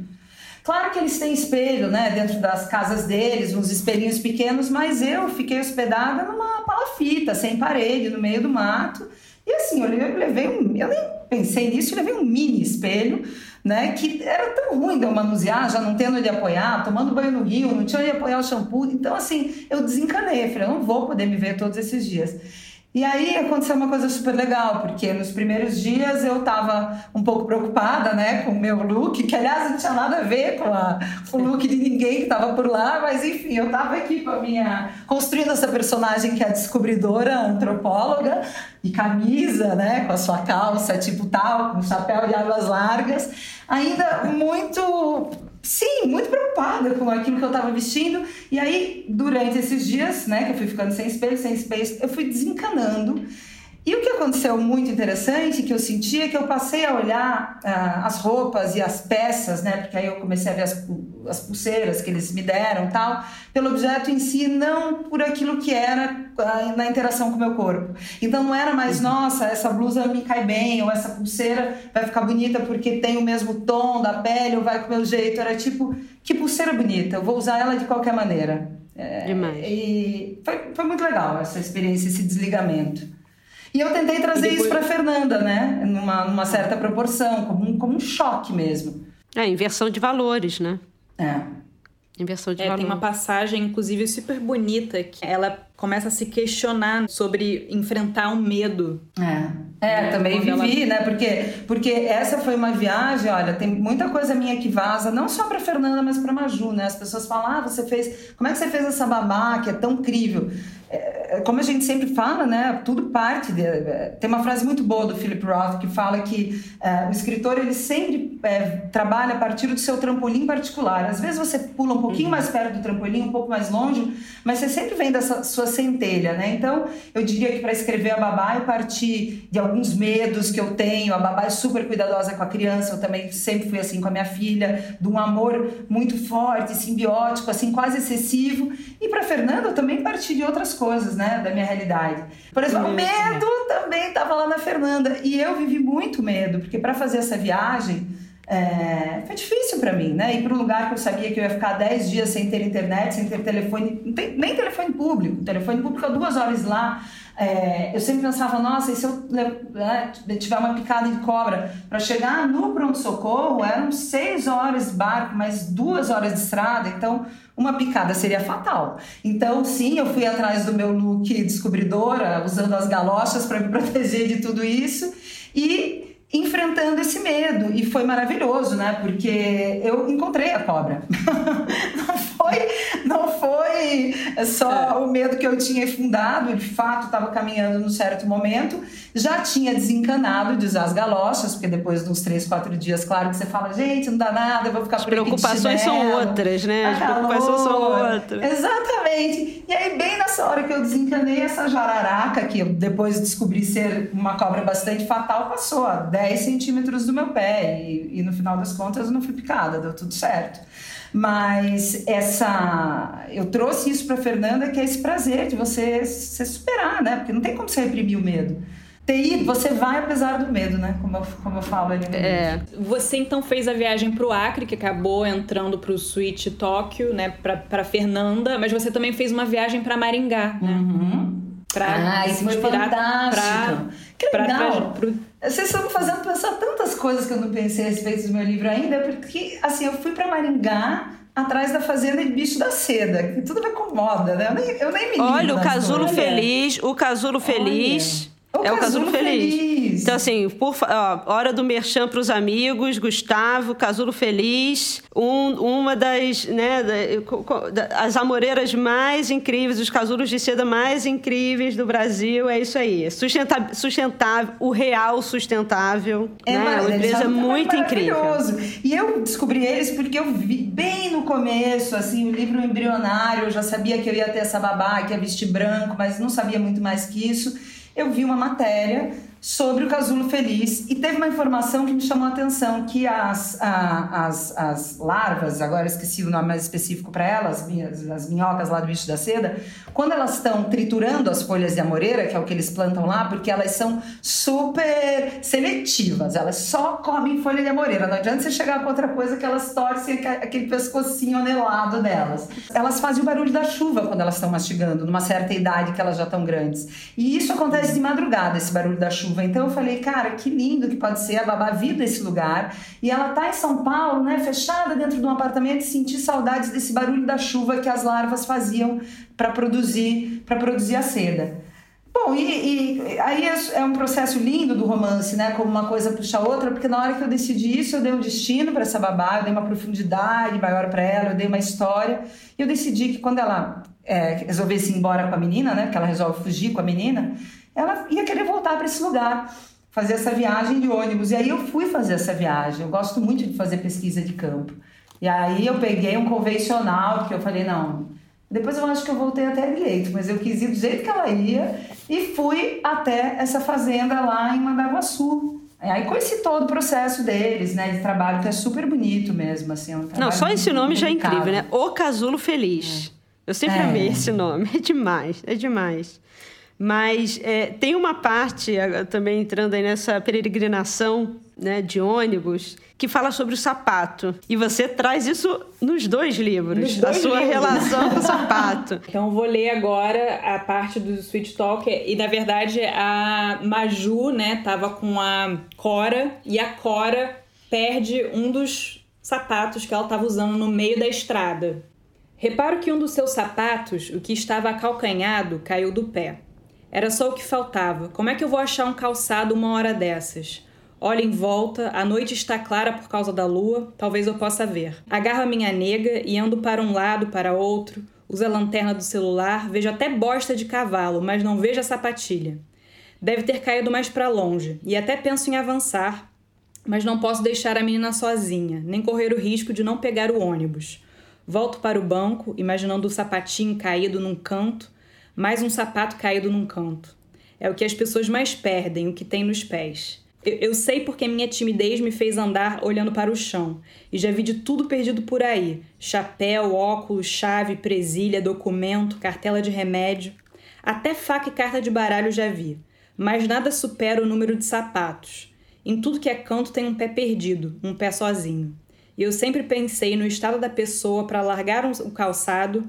Claro que eles têm espelho, né, dentro das casas deles, uns espelhinhos pequenos, mas eu fiquei hospedada numa palafita, sem parede, no meio do mato. E assim, eu levei um, eu nem pensei nisso, eu levei um mini espelho né? Que era tão ruim de eu manusear, já não tendo onde apoiar, tomando banho no rio, não tinha onde apoiar o shampoo. Então, assim, eu desencanei. Falei, eu não vou poder me ver todos esses dias. E aí aconteceu uma coisa super legal, porque nos primeiros dias eu estava um pouco preocupada, né, com o meu look, que aliás não tinha nada a ver com, a, com o look de ninguém que estava por lá, mas enfim, eu estava aqui com a minha construindo essa personagem que é descobridora, antropóloga, e camisa, né, com a sua calça tipo tal, com chapéu de abas largas, ainda muito Sim, muito preocupada com aquilo que eu estava vestindo. E aí, durante esses dias, né, que eu fui ficando sem espelho, sem espelho, eu fui desencanando. E o que aconteceu muito interessante, que eu senti, é que eu passei a olhar ah, as roupas e as peças, né? Porque aí eu comecei a ver as, as pulseiras que eles me deram tal, pelo objeto em si, não por aquilo que era ah, na interação com o meu corpo. Então não era mais, uhum. nossa, essa blusa me cai bem, ou essa pulseira vai ficar bonita porque tem o mesmo tom da pele, ou vai com o meu jeito. Era tipo, que pulseira bonita, eu vou usar ela de qualquer maneira. É, Demais. E foi, foi muito legal essa experiência, esse desligamento. E eu tentei trazer depois... isso para Fernanda, né? Numa, numa certa proporção, como um, como um choque mesmo. É, inversão de valores, né? É. Inversão de é, valores. Tem uma passagem, inclusive, super bonita, que ela começa a se questionar sobre enfrentar o medo. É. É, também vivi, ela... né? Porque, porque essa foi uma viagem, olha, tem muita coisa minha que vaza, não só para Fernanda, mas para Maju, né? As pessoas falam: "Ah, você fez, como é que você fez essa babá que é tão incrível?" É, como a gente sempre fala, né? Tudo parte de, é, tem uma frase muito boa do Philip Roth que fala que é, o escritor ele sempre é, trabalha a partir do seu trampolim particular. Às vezes você pula um pouquinho uhum. mais perto do trampolim, um pouco mais longe, mas você sempre vem dessa sua centelha, né? Então, eu diria que para escrever a babá, eu parti de alguns medos que eu tenho. A babá é super cuidadosa com a criança, eu também sempre fui assim com a minha filha, de um amor muito forte, simbiótico, assim, quase excessivo. E para Fernanda, eu também parti de outras coisas, né, da minha realidade. Por exemplo, o medo também estava lá na Fernanda. E eu vivi muito medo, porque para fazer essa viagem, é, foi difícil para mim, né? Ir para um lugar que eu sabia que eu ia ficar 10 dias sem ter internet, sem ter telefone, tem, nem telefone público. O telefone público é duas horas lá. É, eu sempre pensava, nossa, e se eu né, tiver uma picada de cobra? Para chegar no pronto-socorro eram seis horas de barco, mais duas horas de estrada, então uma picada seria fatal. Então, sim, eu fui atrás do meu look descobridora, usando as galochas para me proteger de tudo isso. E enfrentando esse medo e foi maravilhoso, né? Porque eu encontrei a cobra. não foi, não foi só é. o medo que eu tinha fundado, de fato estava caminhando num certo momento, já tinha desencanado de usar as galochas, porque depois de uns três, quatro dias, claro que você fala, gente, não dá nada, eu vou ficar As preocupações são outras, né? As preocupações são outras. Exatamente. E aí, bem nessa hora que eu desencanei essa jararaca, que eu depois descobri ser uma cobra bastante fatal, passou a 10 centímetros do meu pé. E, e no final das contas eu não fui picada, deu tudo certo. Mas essa. Eu trouxe isso para Fernanda, que é esse prazer de você se superar, né? Porque não tem como você reprimir o medo. TI, você vai apesar do medo, né? Como eu, como eu falo ali no é. Você então fez a viagem para o Acre, que acabou entrando para o Suite Tóquio, né? Para Fernanda, mas você também fez uma viagem para Maringá, né? Uhum. Pra ah, isso foi fantástico. Pra, que legal. Pra, Vocês estão me fazendo pensar tantas coisas que eu não pensei a respeito do meu livro ainda, porque assim, eu fui para Maringá atrás da fazenda de bicho da seda, que tudo me incomoda, né? Eu nem, eu nem me Olha, o casulo feliz, o casulo feliz. O é o Casulo Feliz. Feliz. Então, assim, por, ó, hora do merchan para os amigos, Gustavo, Casulo Feliz, um, uma das, né, da, as amoreiras mais incríveis, os casulos de seda mais incríveis do Brasil, é isso aí. Sustentável, sustentável o real sustentável. É, né? uma empresa muito incrível. E eu descobri eles porque eu vi bem no começo, assim, o livro embrionário, eu já sabia que eu ia ter essa babá, que ia vestir branco, mas não sabia muito mais que isso eu vi uma matéria sobre o casulo feliz e teve uma informação que me chamou a atenção que as, a, as, as larvas, agora esqueci o nome mais específico para elas, as, as minhocas lá do bicho da seda, quando elas estão triturando as folhas de amoreira, que é o que eles plantam lá, porque elas são super seletivas, elas só comem folha de amoreira, não adianta você chegar com outra coisa que elas torcem aquele pescocinho anelado delas. Elas fazem o barulho da chuva quando elas estão mastigando, numa certa idade que elas já estão grandes. E isso acontece de madrugada, esse barulho da chuva chuva. Então eu falei, cara, que lindo que pode ser a babá vir desse lugar. E ela tá em São Paulo, né, fechada dentro de um apartamento e sentir saudades desse barulho da chuva que as larvas faziam para produzir, para produzir a seda. Bom, e, e, aí é, é, um processo lindo do romance, né? Como uma coisa puxa a outra, porque na hora que eu decidi isso, eu dei um destino para essa babá, eu dei uma profundidade maior para ela, eu dei uma história. E eu decidi que quando ela é, resolvesse ir embora com a menina, né? Porque ela resolve fugir com a menina, ela ia querer voltar para esse lugar, fazer essa viagem de ônibus. E aí eu fui fazer essa viagem. Eu gosto muito de fazer pesquisa de campo. E aí eu peguei um convencional, porque eu falei, não. Depois eu acho que eu voltei até direito, mas eu quis ir do jeito que ela ia e fui até essa fazenda lá em Mandaguaçu. Aí conheci todo o processo deles, né, de trabalho, que é super bonito mesmo, assim. É um não, só esse nome já é incrível, né? O Casulo Feliz. É. Eu sempre é. amei esse nome. É demais, é demais. Mas é, tem uma parte, também entrando aí nessa peregrinação né, de ônibus, que fala sobre o sapato. E você traz isso nos dois livros, nos dois a sua livros. relação com o sapato. Então vou ler agora a parte do Sweet Talk. E na verdade a Maju, né, tava com a Cora e a Cora perde um dos sapatos que ela estava usando no meio da estrada. Reparo que um dos seus sapatos, o que estava acalcanhado, caiu do pé. Era só o que faltava. Como é que eu vou achar um calçado uma hora dessas? Olho em volta, a noite está clara por causa da lua, talvez eu possa ver. Agarro a minha nega e ando para um lado, para outro, uso a lanterna do celular, vejo até bosta de cavalo, mas não vejo a sapatilha. Deve ter caído mais para longe, e até penso em avançar, mas não posso deixar a menina sozinha, nem correr o risco de não pegar o ônibus. Volto para o banco, imaginando o sapatinho caído num canto, mais um sapato caído num canto. É o que as pessoas mais perdem, o que tem nos pés. Eu, eu sei porque minha timidez me fez andar olhando para o chão. E já vi de tudo perdido por aí: chapéu, óculos, chave, presilha, documento, cartela de remédio. Até faca e carta de baralho já vi. Mas nada supera o número de sapatos. Em tudo que é canto tem um pé perdido, um pé sozinho. E eu sempre pensei no estado da pessoa para largar o calçado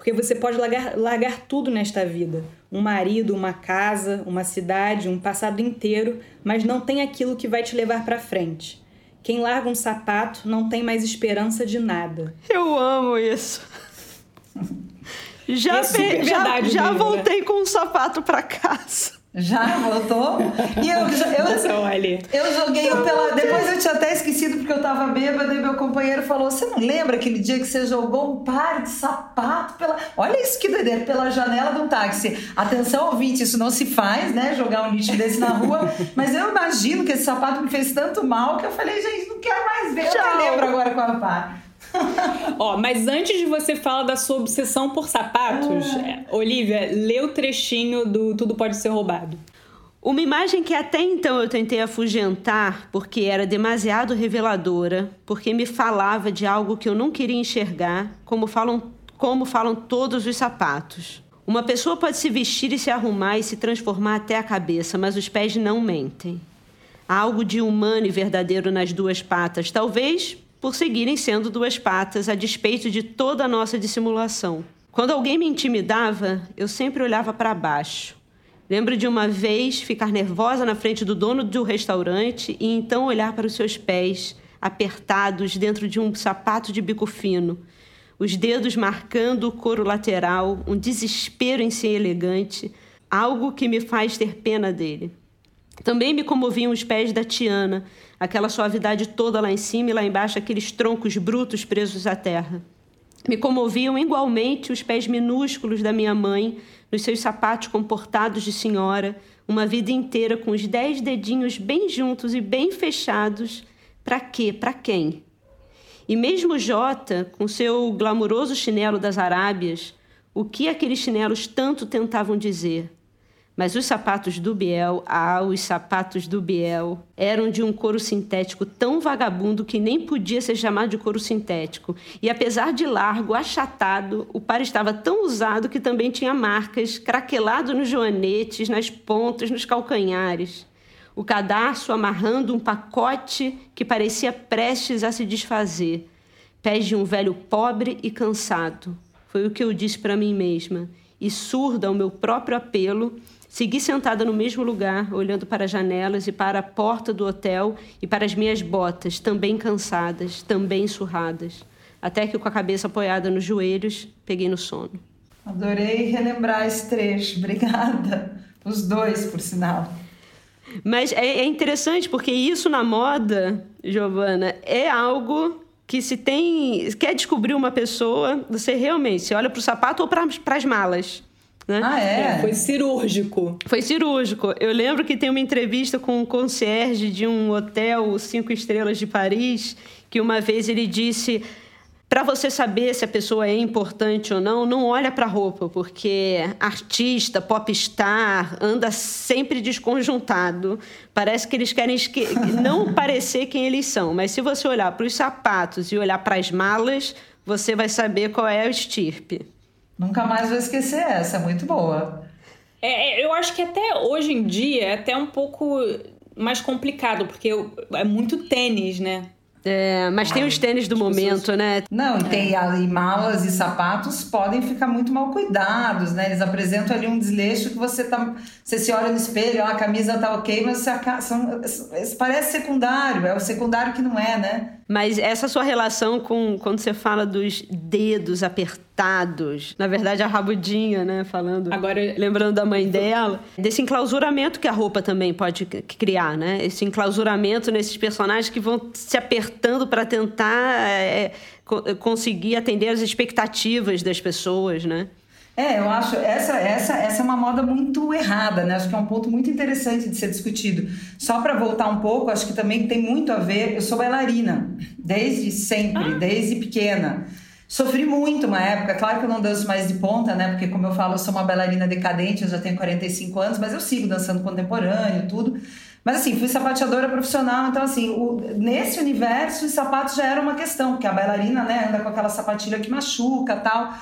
porque você pode largar, largar tudo nesta vida: um marido, uma casa, uma cidade, um passado inteiro, mas não tem aquilo que vai te levar para frente. Quem larga um sapato não tem mais esperança de nada. Eu amo isso. Já, é já, já né? voltei né? com um sapato para casa. Já voltou? E eu, eu, eu joguei pela. Depois eu tinha até esquecido porque eu tava bêbada e meu companheiro falou: Você não lembra aquele dia que você jogou um par de sapato pela. Olha isso que doideira, pela janela de um táxi. Atenção, ouvinte, isso não se faz, né? Jogar um lixo desse na rua. Mas eu imagino que esse sapato me fez tanto mal que eu falei: Gente, não quero mais ver. Eu não lembro agora qual é o par. Ó, mas antes de você falar da sua obsessão por sapatos, ah. Olivia, lê o trechinho do Tudo Pode Ser Roubado. Uma imagem que até então eu tentei afugentar porque era demasiado reveladora, porque me falava de algo que eu não queria enxergar, como falam, como falam todos os sapatos. Uma pessoa pode se vestir e se arrumar e se transformar até a cabeça, mas os pés não mentem. Há algo de humano e verdadeiro nas duas patas, talvez por seguirem sendo duas patas, a despeito de toda a nossa dissimulação. Quando alguém me intimidava, eu sempre olhava para baixo. Lembro de uma vez ficar nervosa na frente do dono do restaurante e então olhar para os seus pés, apertados dentro de um sapato de bico fino, os dedos marcando o couro lateral, um desespero em ser elegante, algo que me faz ter pena dele. Também me comoviam os pés da Tiana, aquela suavidade toda lá em cima e lá embaixo aqueles troncos brutos presos à terra. Me comoviam igualmente os pés minúsculos da minha mãe, nos seus sapatos comportados de senhora, uma vida inteira com os dez dedinhos bem juntos e bem fechados. Para quê? Para quem? E mesmo Jota, com seu glamuroso chinelo das Arábias, o que aqueles chinelos tanto tentavam dizer? Mas os sapatos do Biel, ah, os sapatos do Biel, eram de um couro sintético tão vagabundo que nem podia ser chamado de couro sintético. E apesar de largo, achatado, o par estava tão usado que também tinha marcas, craquelado nos joanetes, nas pontas, nos calcanhares. O cadarço amarrando um pacote que parecia prestes a se desfazer. Pés de um velho pobre e cansado. Foi o que eu disse para mim mesma. E surda ao meu próprio apelo, Segui sentada no mesmo lugar, olhando para as janelas e para a porta do hotel e para as minhas botas, também cansadas, também surradas, até que com a cabeça apoiada nos joelhos, peguei no sono. Adorei relembrar esse trecho, obrigada. Os dois, por sinal. Mas é, é interessante porque isso na moda, Giovana, é algo que se tem. Quer descobrir uma pessoa, você realmente você olha para o sapato ou para as malas. Né? Ah, é? é? Foi cirúrgico. Foi cirúrgico. Eu lembro que tem uma entrevista com um concierge de um hotel cinco estrelas de Paris, que uma vez ele disse para você saber se a pessoa é importante ou não, não olha para a roupa, porque artista, popstar, anda sempre desconjuntado. Parece que eles querem esque... não parecer quem eles são. Mas se você olhar para os sapatos e olhar para as malas, você vai saber qual é a estirpe. Nunca mais vou esquecer essa, muito boa. É, é eu acho que até hoje em dia é até um pouco mais complicado, porque é muito tênis, né? É, mas tem os tênis do momento, né? Não, e tem ali malas e sapatos podem ficar muito mal cuidados, né? Eles apresentam ali um desleixo que você tá. Você se olha no espelho, ó, a camisa tá ok, mas você, são, parece secundário, é o secundário que não é, né? Mas essa sua relação com quando você fala dos dedos apertados, na verdade a rabudinha, né, falando, Agora, lembrando da mãe dela, desse enclausuramento que a roupa também pode criar, né? Esse enclausuramento nesses personagens que vão se apertando para tentar é, conseguir atender as expectativas das pessoas, né? É, eu acho essa essa essa é uma moda muito errada, né? Acho que é um ponto muito interessante de ser discutido. Só para voltar um pouco, acho que também tem muito a ver. Eu sou bailarina desde sempre, ah. desde pequena. Sofri muito uma época, claro que eu não danço mais de ponta, né? Porque, como eu falo, eu sou uma bailarina decadente, eu já tenho 45 anos, mas eu sigo dançando contemporâneo, tudo. Mas assim, fui sapateadora profissional, então assim, o, nesse universo os sapatos já era uma questão, porque a bailarina, né, anda com aquela sapatilha que machuca tal.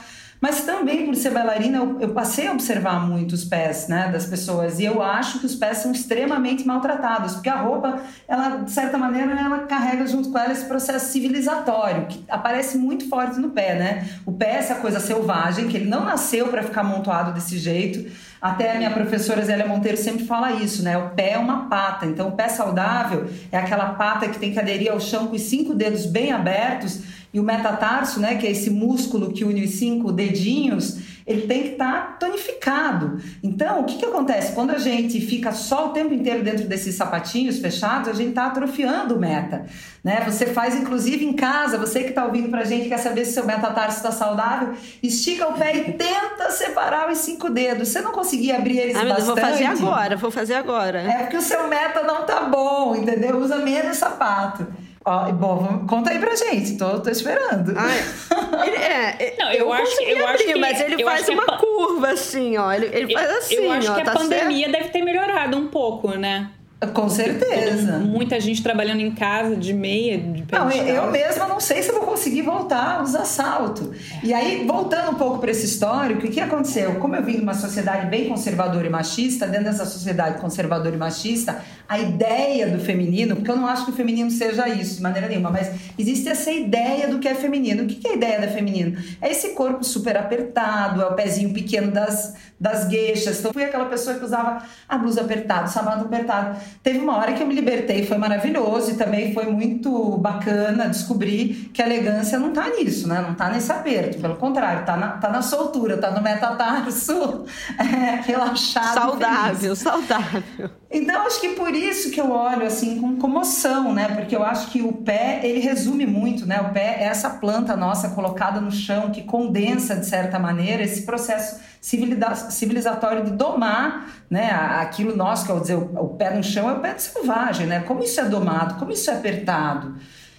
Mas também por ser bailarina, eu, eu, passei a observar muito os pés né, das pessoas e eu acho que os pés são extremamente maltratados, porque a roupa, ela de certa maneira, ela carrega junto com ela esse processo civilizatório que aparece muito forte no pé, né? O pé é essa coisa selvagem que ele não nasceu para ficar amontoado desse jeito. Até a minha professora Zélia Monteiro sempre fala isso, né? O pé é uma pata. Então, o pé saudável é aquela pata que tem que aderir ao chão com os cinco dedos bem abertos e o metatarso, né, que é esse músculo que une os cinco dedinhos, ele tem que estar tá tonificado. Então, o que, que acontece? Quando a gente fica só o tempo inteiro dentro desses sapatinhos fechados, a gente está atrofiando o meta. Né? Você faz, inclusive, em casa, você que está ouvindo para a gente, quer saber se seu metatarso está saudável, estica o pé e tenta separar os cinco dedos. Você não conseguir abrir eles ah, bastante... Vou fazer agora, vou fazer agora. É porque o seu meta não tá bom, entendeu? Usa menos sapato. Ó, bom, conta aí pra gente, tô, tô esperando. Ai, ele, é, é não, eu, eu acho, eu abrir, acho que, mas ele faz uma curva assim, ó. Ele, ele faz assim, Eu acho ó, que tá a pandemia certo? deve ter melhorado um pouco, né? Com certeza. Muita gente trabalhando em casa de meia, de pé Não, eu mesma não sei se vou conseguir voltar a usar salto. E aí, voltando um pouco para esse histórico, o que aconteceu? Como eu vim de uma sociedade bem conservadora e machista, dentro dessa sociedade conservadora e machista, a ideia do feminino, porque eu não acho que o feminino seja isso de maneira nenhuma, mas existe essa ideia do que é feminino. O que é a ideia da feminino? É esse corpo super apertado, é o pezinho pequeno das, das gueixas. Então, fui aquela pessoa que usava a blusa apertada, o sapato apertado Teve uma hora que eu me libertei, foi maravilhoso e também foi muito bacana descobrir que a elegância não tá nisso, né? Não tá nesse aperto, pelo contrário, tá na, tá na soltura, tá no metatarso é, relaxado. Saudável, saudável. Então, acho que por isso que eu olho assim com comoção, né? Porque eu acho que o pé, ele resume muito, né? O pé é essa planta nossa colocada no chão que condensa, de certa maneira, esse processo civilizatório de domar né, aquilo nosso, que dizer, o pé no chão é o pé de selvagem, né? Como isso é domado, como isso é apertado.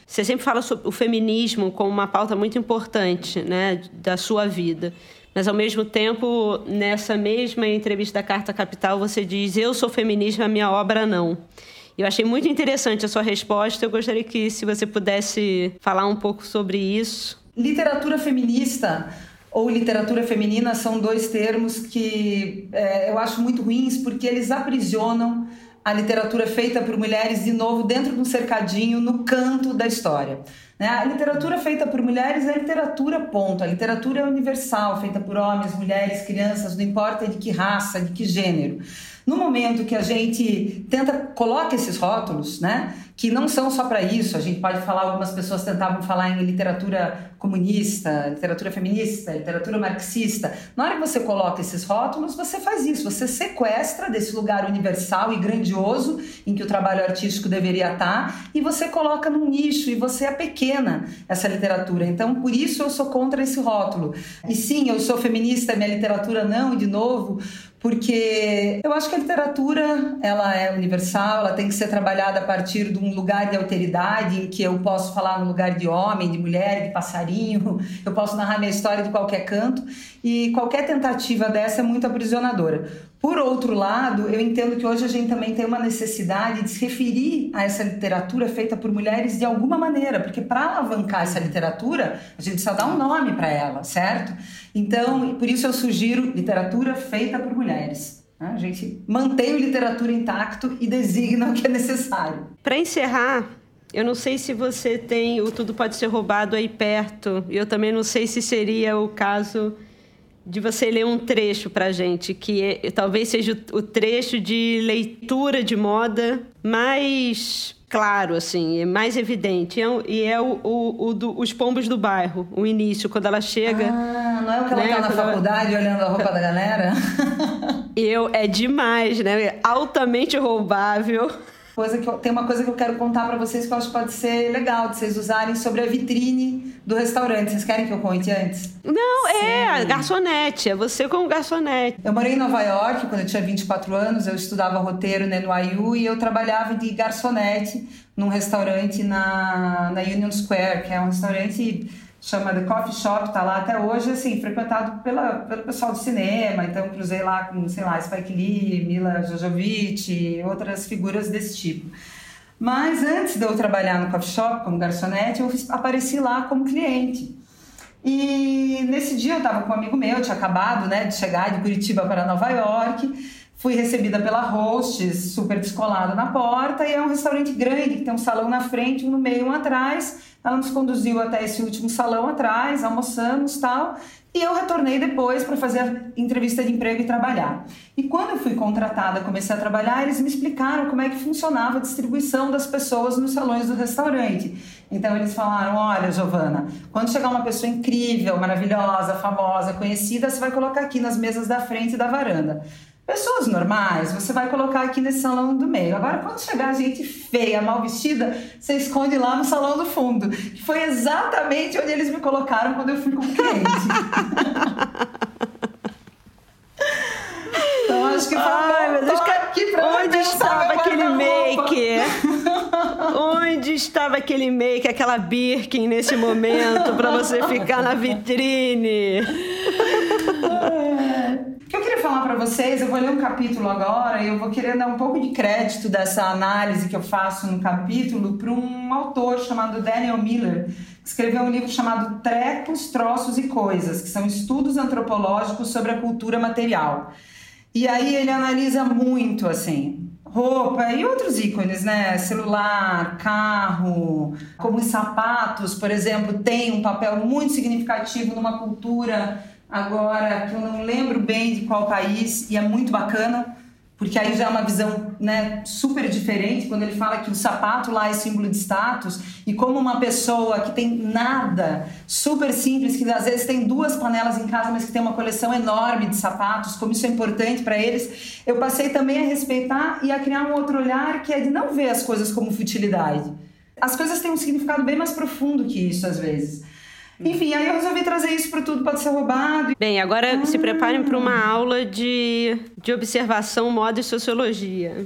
Você sempre fala sobre o feminismo como uma pauta muito importante né, da sua vida. Mas, ao mesmo tempo, nessa mesma entrevista da Carta Capital, você diz: Eu sou feminista, minha obra não. Eu achei muito interessante a sua resposta. Eu gostaria que, se você pudesse falar um pouco sobre isso. Literatura feminista ou literatura feminina são dois termos que é, eu acho muito ruins porque eles aprisionam a literatura feita por mulheres de novo dentro de um cercadinho no canto da história. Né? A literatura feita por mulheres é literatura, ponto. A literatura é universal, feita por homens, mulheres, crianças, não importa de que raça, de que gênero. No momento que a gente tenta coloca esses rótulos, né, que não são só para isso, a gente pode falar, algumas pessoas tentavam falar em literatura comunista, literatura feminista, literatura marxista. Na hora que você coloca esses rótulos, você faz isso, você sequestra desse lugar universal e grandioso em que o trabalho artístico deveria estar e você coloca num nicho e você é pequena essa literatura. Então, por isso eu sou contra esse rótulo. E sim, eu sou feminista, minha literatura não, e de novo, porque eu acho que a literatura ela é universal, ela tem que ser trabalhada a partir de um lugar de alteridade em que eu posso falar no lugar de homem, de mulher, de passarinho, eu posso narrar minha história de qualquer canto e qualquer tentativa dessa é muito aprisionadora. Por outro lado, eu entendo que hoje a gente também tem uma necessidade de se referir a essa literatura feita por mulheres de alguma maneira, porque para alavancar essa literatura, a gente só dá um nome para ela, certo? Então, por isso eu sugiro literatura feita por mulheres. Né? A gente mantém o literatura intacto e designa o que é necessário. Para encerrar, eu não sei se você tem o Tudo Pode Ser Roubado aí perto. Eu também não sei se seria o caso de você ler um trecho para gente, que é, talvez seja o trecho de leitura de moda mais claro, assim, é mais evidente. É, e é o, o, o do, os pombos do bairro, o início, quando ela chega. Ah, não é o que ela né, tá na faculdade ela... olhando a roupa da galera? Eu, é demais, né? Altamente roubável coisa que eu, tem uma coisa que eu quero contar para vocês que eu acho que pode ser legal de vocês usarem sobre a vitrine do restaurante. Vocês querem que eu conte antes? Não, é Sim. é garçonete, é você como garçonete. Eu morei em Nova York quando eu tinha 24 anos, eu estudava roteiro né, no IU e eu trabalhava de garçonete num restaurante na, na Union Square, que é um restaurante chama The Coffee Shop, tá lá até hoje, assim, frequentado pela, pelo pessoal do cinema, então cruzei lá com, sei lá, Spike Lee, Mila Jovovich, outras figuras desse tipo. Mas antes de eu trabalhar no coffee shop como garçonete, eu apareci lá como cliente. E nesse dia eu estava com um amigo meu, tinha acabado né, de chegar de Curitiba para Nova York, fui recebida pela host, super descolada na porta, e é um restaurante grande, que tem um salão na frente, um no meio, um atrás, ela nos conduziu até esse último salão atrás, almoçamos tal. E eu retornei depois para fazer a entrevista de emprego e trabalhar. E quando eu fui contratada, comecei a trabalhar, eles me explicaram como é que funcionava a distribuição das pessoas nos salões do restaurante. Então eles falaram: olha, Giovana, quando chegar uma pessoa incrível, maravilhosa, famosa, conhecida, você vai colocar aqui nas mesas da frente da varanda. Pessoas normais, você vai colocar aqui nesse salão do meio. Agora, quando chegar gente feia, mal vestida, você esconde lá no salão do fundo. Que foi exatamente onde eles me colocaram quando eu fui como cliente. então, acho que foi Ai, meu Deus, aqui pra onde estava aquele make? onde estava aquele make, aquela Birkin nesse momento para você ficar na vitrine? O que eu queria falar para vocês, eu vou ler um capítulo agora e eu vou querer dar um pouco de crédito dessa análise que eu faço no capítulo para um autor chamado Daniel Miller, que escreveu um livro chamado Trecos, Troços e Coisas, que são estudos antropológicos sobre a cultura material. E aí ele analisa muito assim, roupa e outros ícones, né? Celular, carro, como os sapatos, por exemplo, têm um papel muito significativo numa cultura agora que eu não lembro bem de qual país e é muito bacana, porque aí já é uma visão né, super diferente quando ele fala que o sapato lá é símbolo de status e como uma pessoa que tem nada, super simples, que às vezes tem duas panelas em casa, mas que tem uma coleção enorme de sapatos, como isso é importante para eles, eu passei também a respeitar e a criar um outro olhar que é de não ver as coisas como futilidade. As coisas têm um significado bem mais profundo que isso às vezes. Enfim, aí eu resolvi trazer isso para tudo pode ser roubado. Bem, agora ah. se preparem para uma aula de, de observação, moda e sociologia.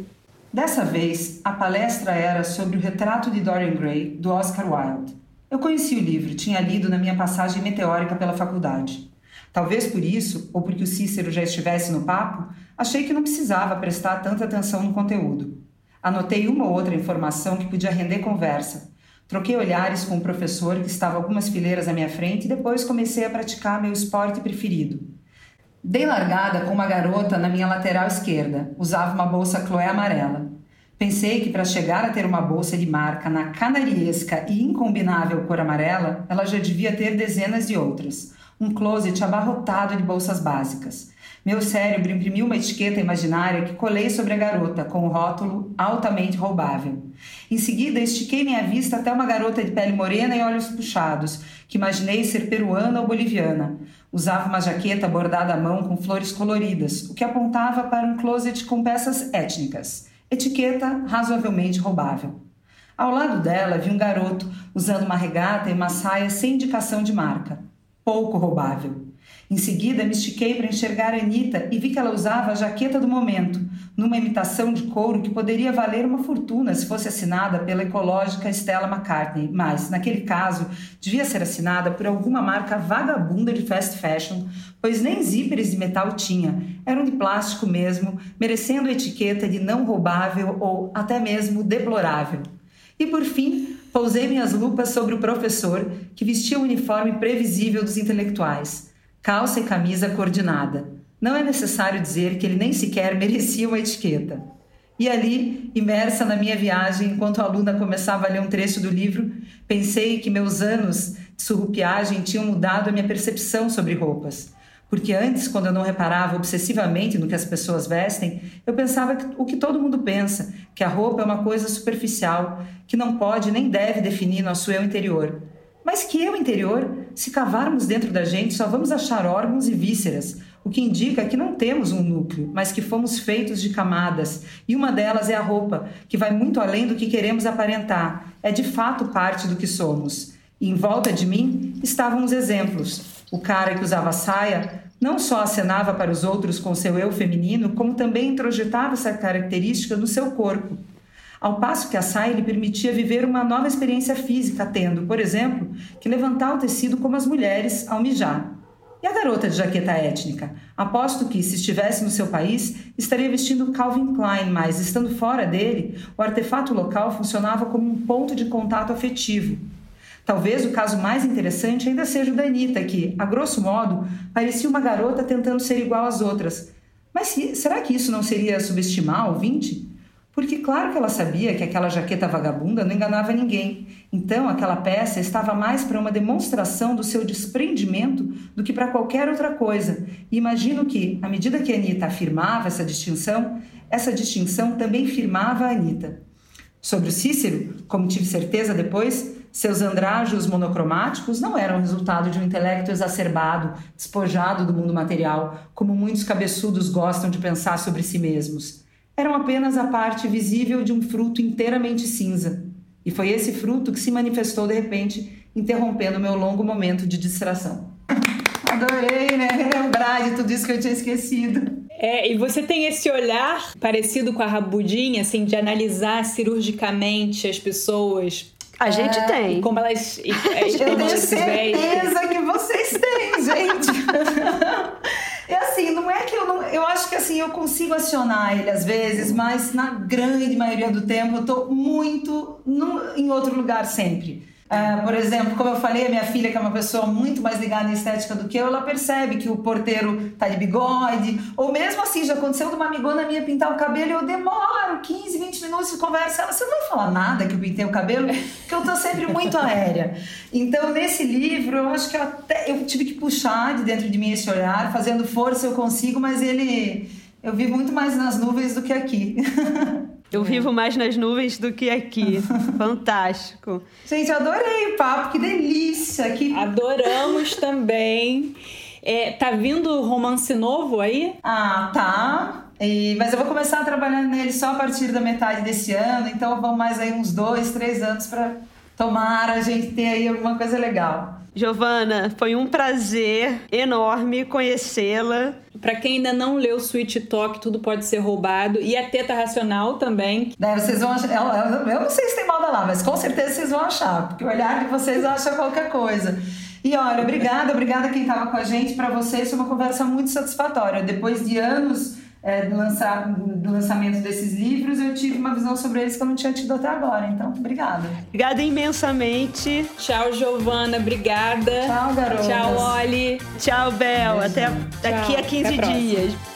Dessa vez, a palestra era sobre o retrato de Dorian Gray, do Oscar Wilde. Eu conheci o livro, tinha lido na minha passagem meteórica pela faculdade. Talvez por isso, ou porque o Cícero já estivesse no papo, achei que não precisava prestar tanta atenção no conteúdo. Anotei uma ou outra informação que podia render conversa, Troquei olhares com o professor que estava algumas fileiras à minha frente e depois comecei a praticar meu esporte preferido. Dei largada com uma garota na minha lateral esquerda, usava uma bolsa Chloé amarela. Pensei que para chegar a ter uma bolsa de marca na canariesca e incombinável cor amarela, ela já devia ter dezenas de outras. Um closet abarrotado de bolsas básicas. Meu cérebro imprimiu uma etiqueta imaginária que colei sobre a garota com o rótulo altamente roubável. Em seguida, estiquei minha vista até uma garota de pele morena e olhos puxados, que imaginei ser peruana ou boliviana. Usava uma jaqueta bordada à mão com flores coloridas, o que apontava para um closet com peças étnicas. Etiqueta razoavelmente roubável. Ao lado dela vi um garoto usando uma regata e uma saia sem indicação de marca. Pouco roubável. Em seguida, me estiquei para enxergar a Anitta e vi que ela usava a jaqueta do momento, numa imitação de couro que poderia valer uma fortuna se fosse assinada pela ecológica Stella McCartney, mas, naquele caso, devia ser assinada por alguma marca vagabunda de fast fashion, pois nem zíperes de metal tinha, eram de plástico mesmo, merecendo a etiqueta de não roubável ou até mesmo deplorável. E por fim, pousei minhas lupas sobre o professor, que vestia o uniforme previsível dos intelectuais calça e camisa coordenada. Não é necessário dizer que ele nem sequer merecia uma etiqueta. E ali, imersa na minha viagem, enquanto a aluna começava a ler um trecho do livro, pensei que meus anos de surrupiagem tinham mudado a minha percepção sobre roupas. Porque antes, quando eu não reparava obsessivamente no que as pessoas vestem, eu pensava que, o que todo mundo pensa, que a roupa é uma coisa superficial, que não pode nem deve definir nosso eu interior. Mas que eu interior, se cavarmos dentro da gente, só vamos achar órgãos e vísceras, o que indica que não temos um núcleo, mas que fomos feitos de camadas, e uma delas é a roupa, que vai muito além do que queremos aparentar, é de fato parte do que somos. E em volta de mim estavam os exemplos. O cara que usava saia não só acenava para os outros com seu eu feminino, como também introjetava essa característica no seu corpo ao passo que a saia lhe permitia viver uma nova experiência física, tendo, por exemplo, que levantar o tecido como as mulheres ao mijar. E a garota de jaqueta étnica? Aposto que, se estivesse no seu país, estaria vestindo Calvin Klein, mas, estando fora dele, o artefato local funcionava como um ponto de contato afetivo. Talvez o caso mais interessante ainda seja o da Anitta, que, a grosso modo, parecia uma garota tentando ser igual às outras. Mas será que isso não seria subestimar o ouvinte? Porque, claro que ela sabia que aquela jaqueta vagabunda não enganava ninguém. Então, aquela peça estava mais para uma demonstração do seu desprendimento do que para qualquer outra coisa. E imagino que, à medida que a Anitta afirmava essa distinção, essa distinção também firmava a Anitta. Sobre o Cícero, como tive certeza depois, seus andrajos monocromáticos não eram resultado de um intelecto exacerbado, despojado do mundo material, como muitos cabeçudos gostam de pensar sobre si mesmos eram apenas a parte visível de um fruto inteiramente cinza. E foi esse fruto que se manifestou de repente, interrompendo meu longo momento de distração. Adorei, né? Lembrar de tudo isso que eu tinha esquecido. É, e você tem esse olhar parecido com a Rabudinha, assim, de analisar cirurgicamente as pessoas a gente é, tem. Como elas. E, eu tenho certeza que vocês têm, gente. Assim, não é que eu não. Eu acho que assim, eu consigo acionar ele às vezes, mas na grande maioria do tempo eu tô muito no, em outro lugar sempre. Uh, por exemplo, como eu falei, a minha filha, que é uma pessoa muito mais ligada em estética do que eu, ela percebe que o porteiro tá de bigode. Ou mesmo assim, já aconteceu de uma amigona minha pintar o cabelo e eu demoro 15, 20 minutos de conversa. Ela, você não vai falar nada que eu pintei o cabelo? Porque eu tô sempre muito aérea. Então, nesse livro, eu acho que eu até eu tive que puxar de dentro de mim esse olhar, fazendo força eu consigo, mas ele. Eu vivo muito mais nas nuvens do que aqui. Eu vivo mais nas nuvens do que aqui. Fantástico. Gente, eu adorei o papo, que delícia. Que... Adoramos também. É, tá vindo romance novo aí? Ah, tá. E, mas eu vou começar a trabalhar nele só a partir da metade desse ano, então vão mais aí uns dois, três anos para tomar a gente ter aí alguma coisa legal. Giovana, foi um prazer enorme conhecê-la. Para quem ainda não leu Sweet Talk, tudo pode ser roubado. E a Teta Racional também. Deve, vocês vão achar, eu, não sei se tem moda lá, mas com certeza vocês vão achar, porque o olhar de vocês acha qualquer coisa. E olha, obrigada, obrigada quem estava com a gente. Para vocês foi uma conversa muito satisfatória. Depois de anos é, do, lançar, do lançamento desses livros, eu tive uma visão sobre eles que eu não tinha tido até agora. Então, obrigada. Obrigada imensamente. Tchau, Giovana. Obrigada. Tchau, garota. Tchau, Oli. Tchau, Bel. Até daqui a 15 dias.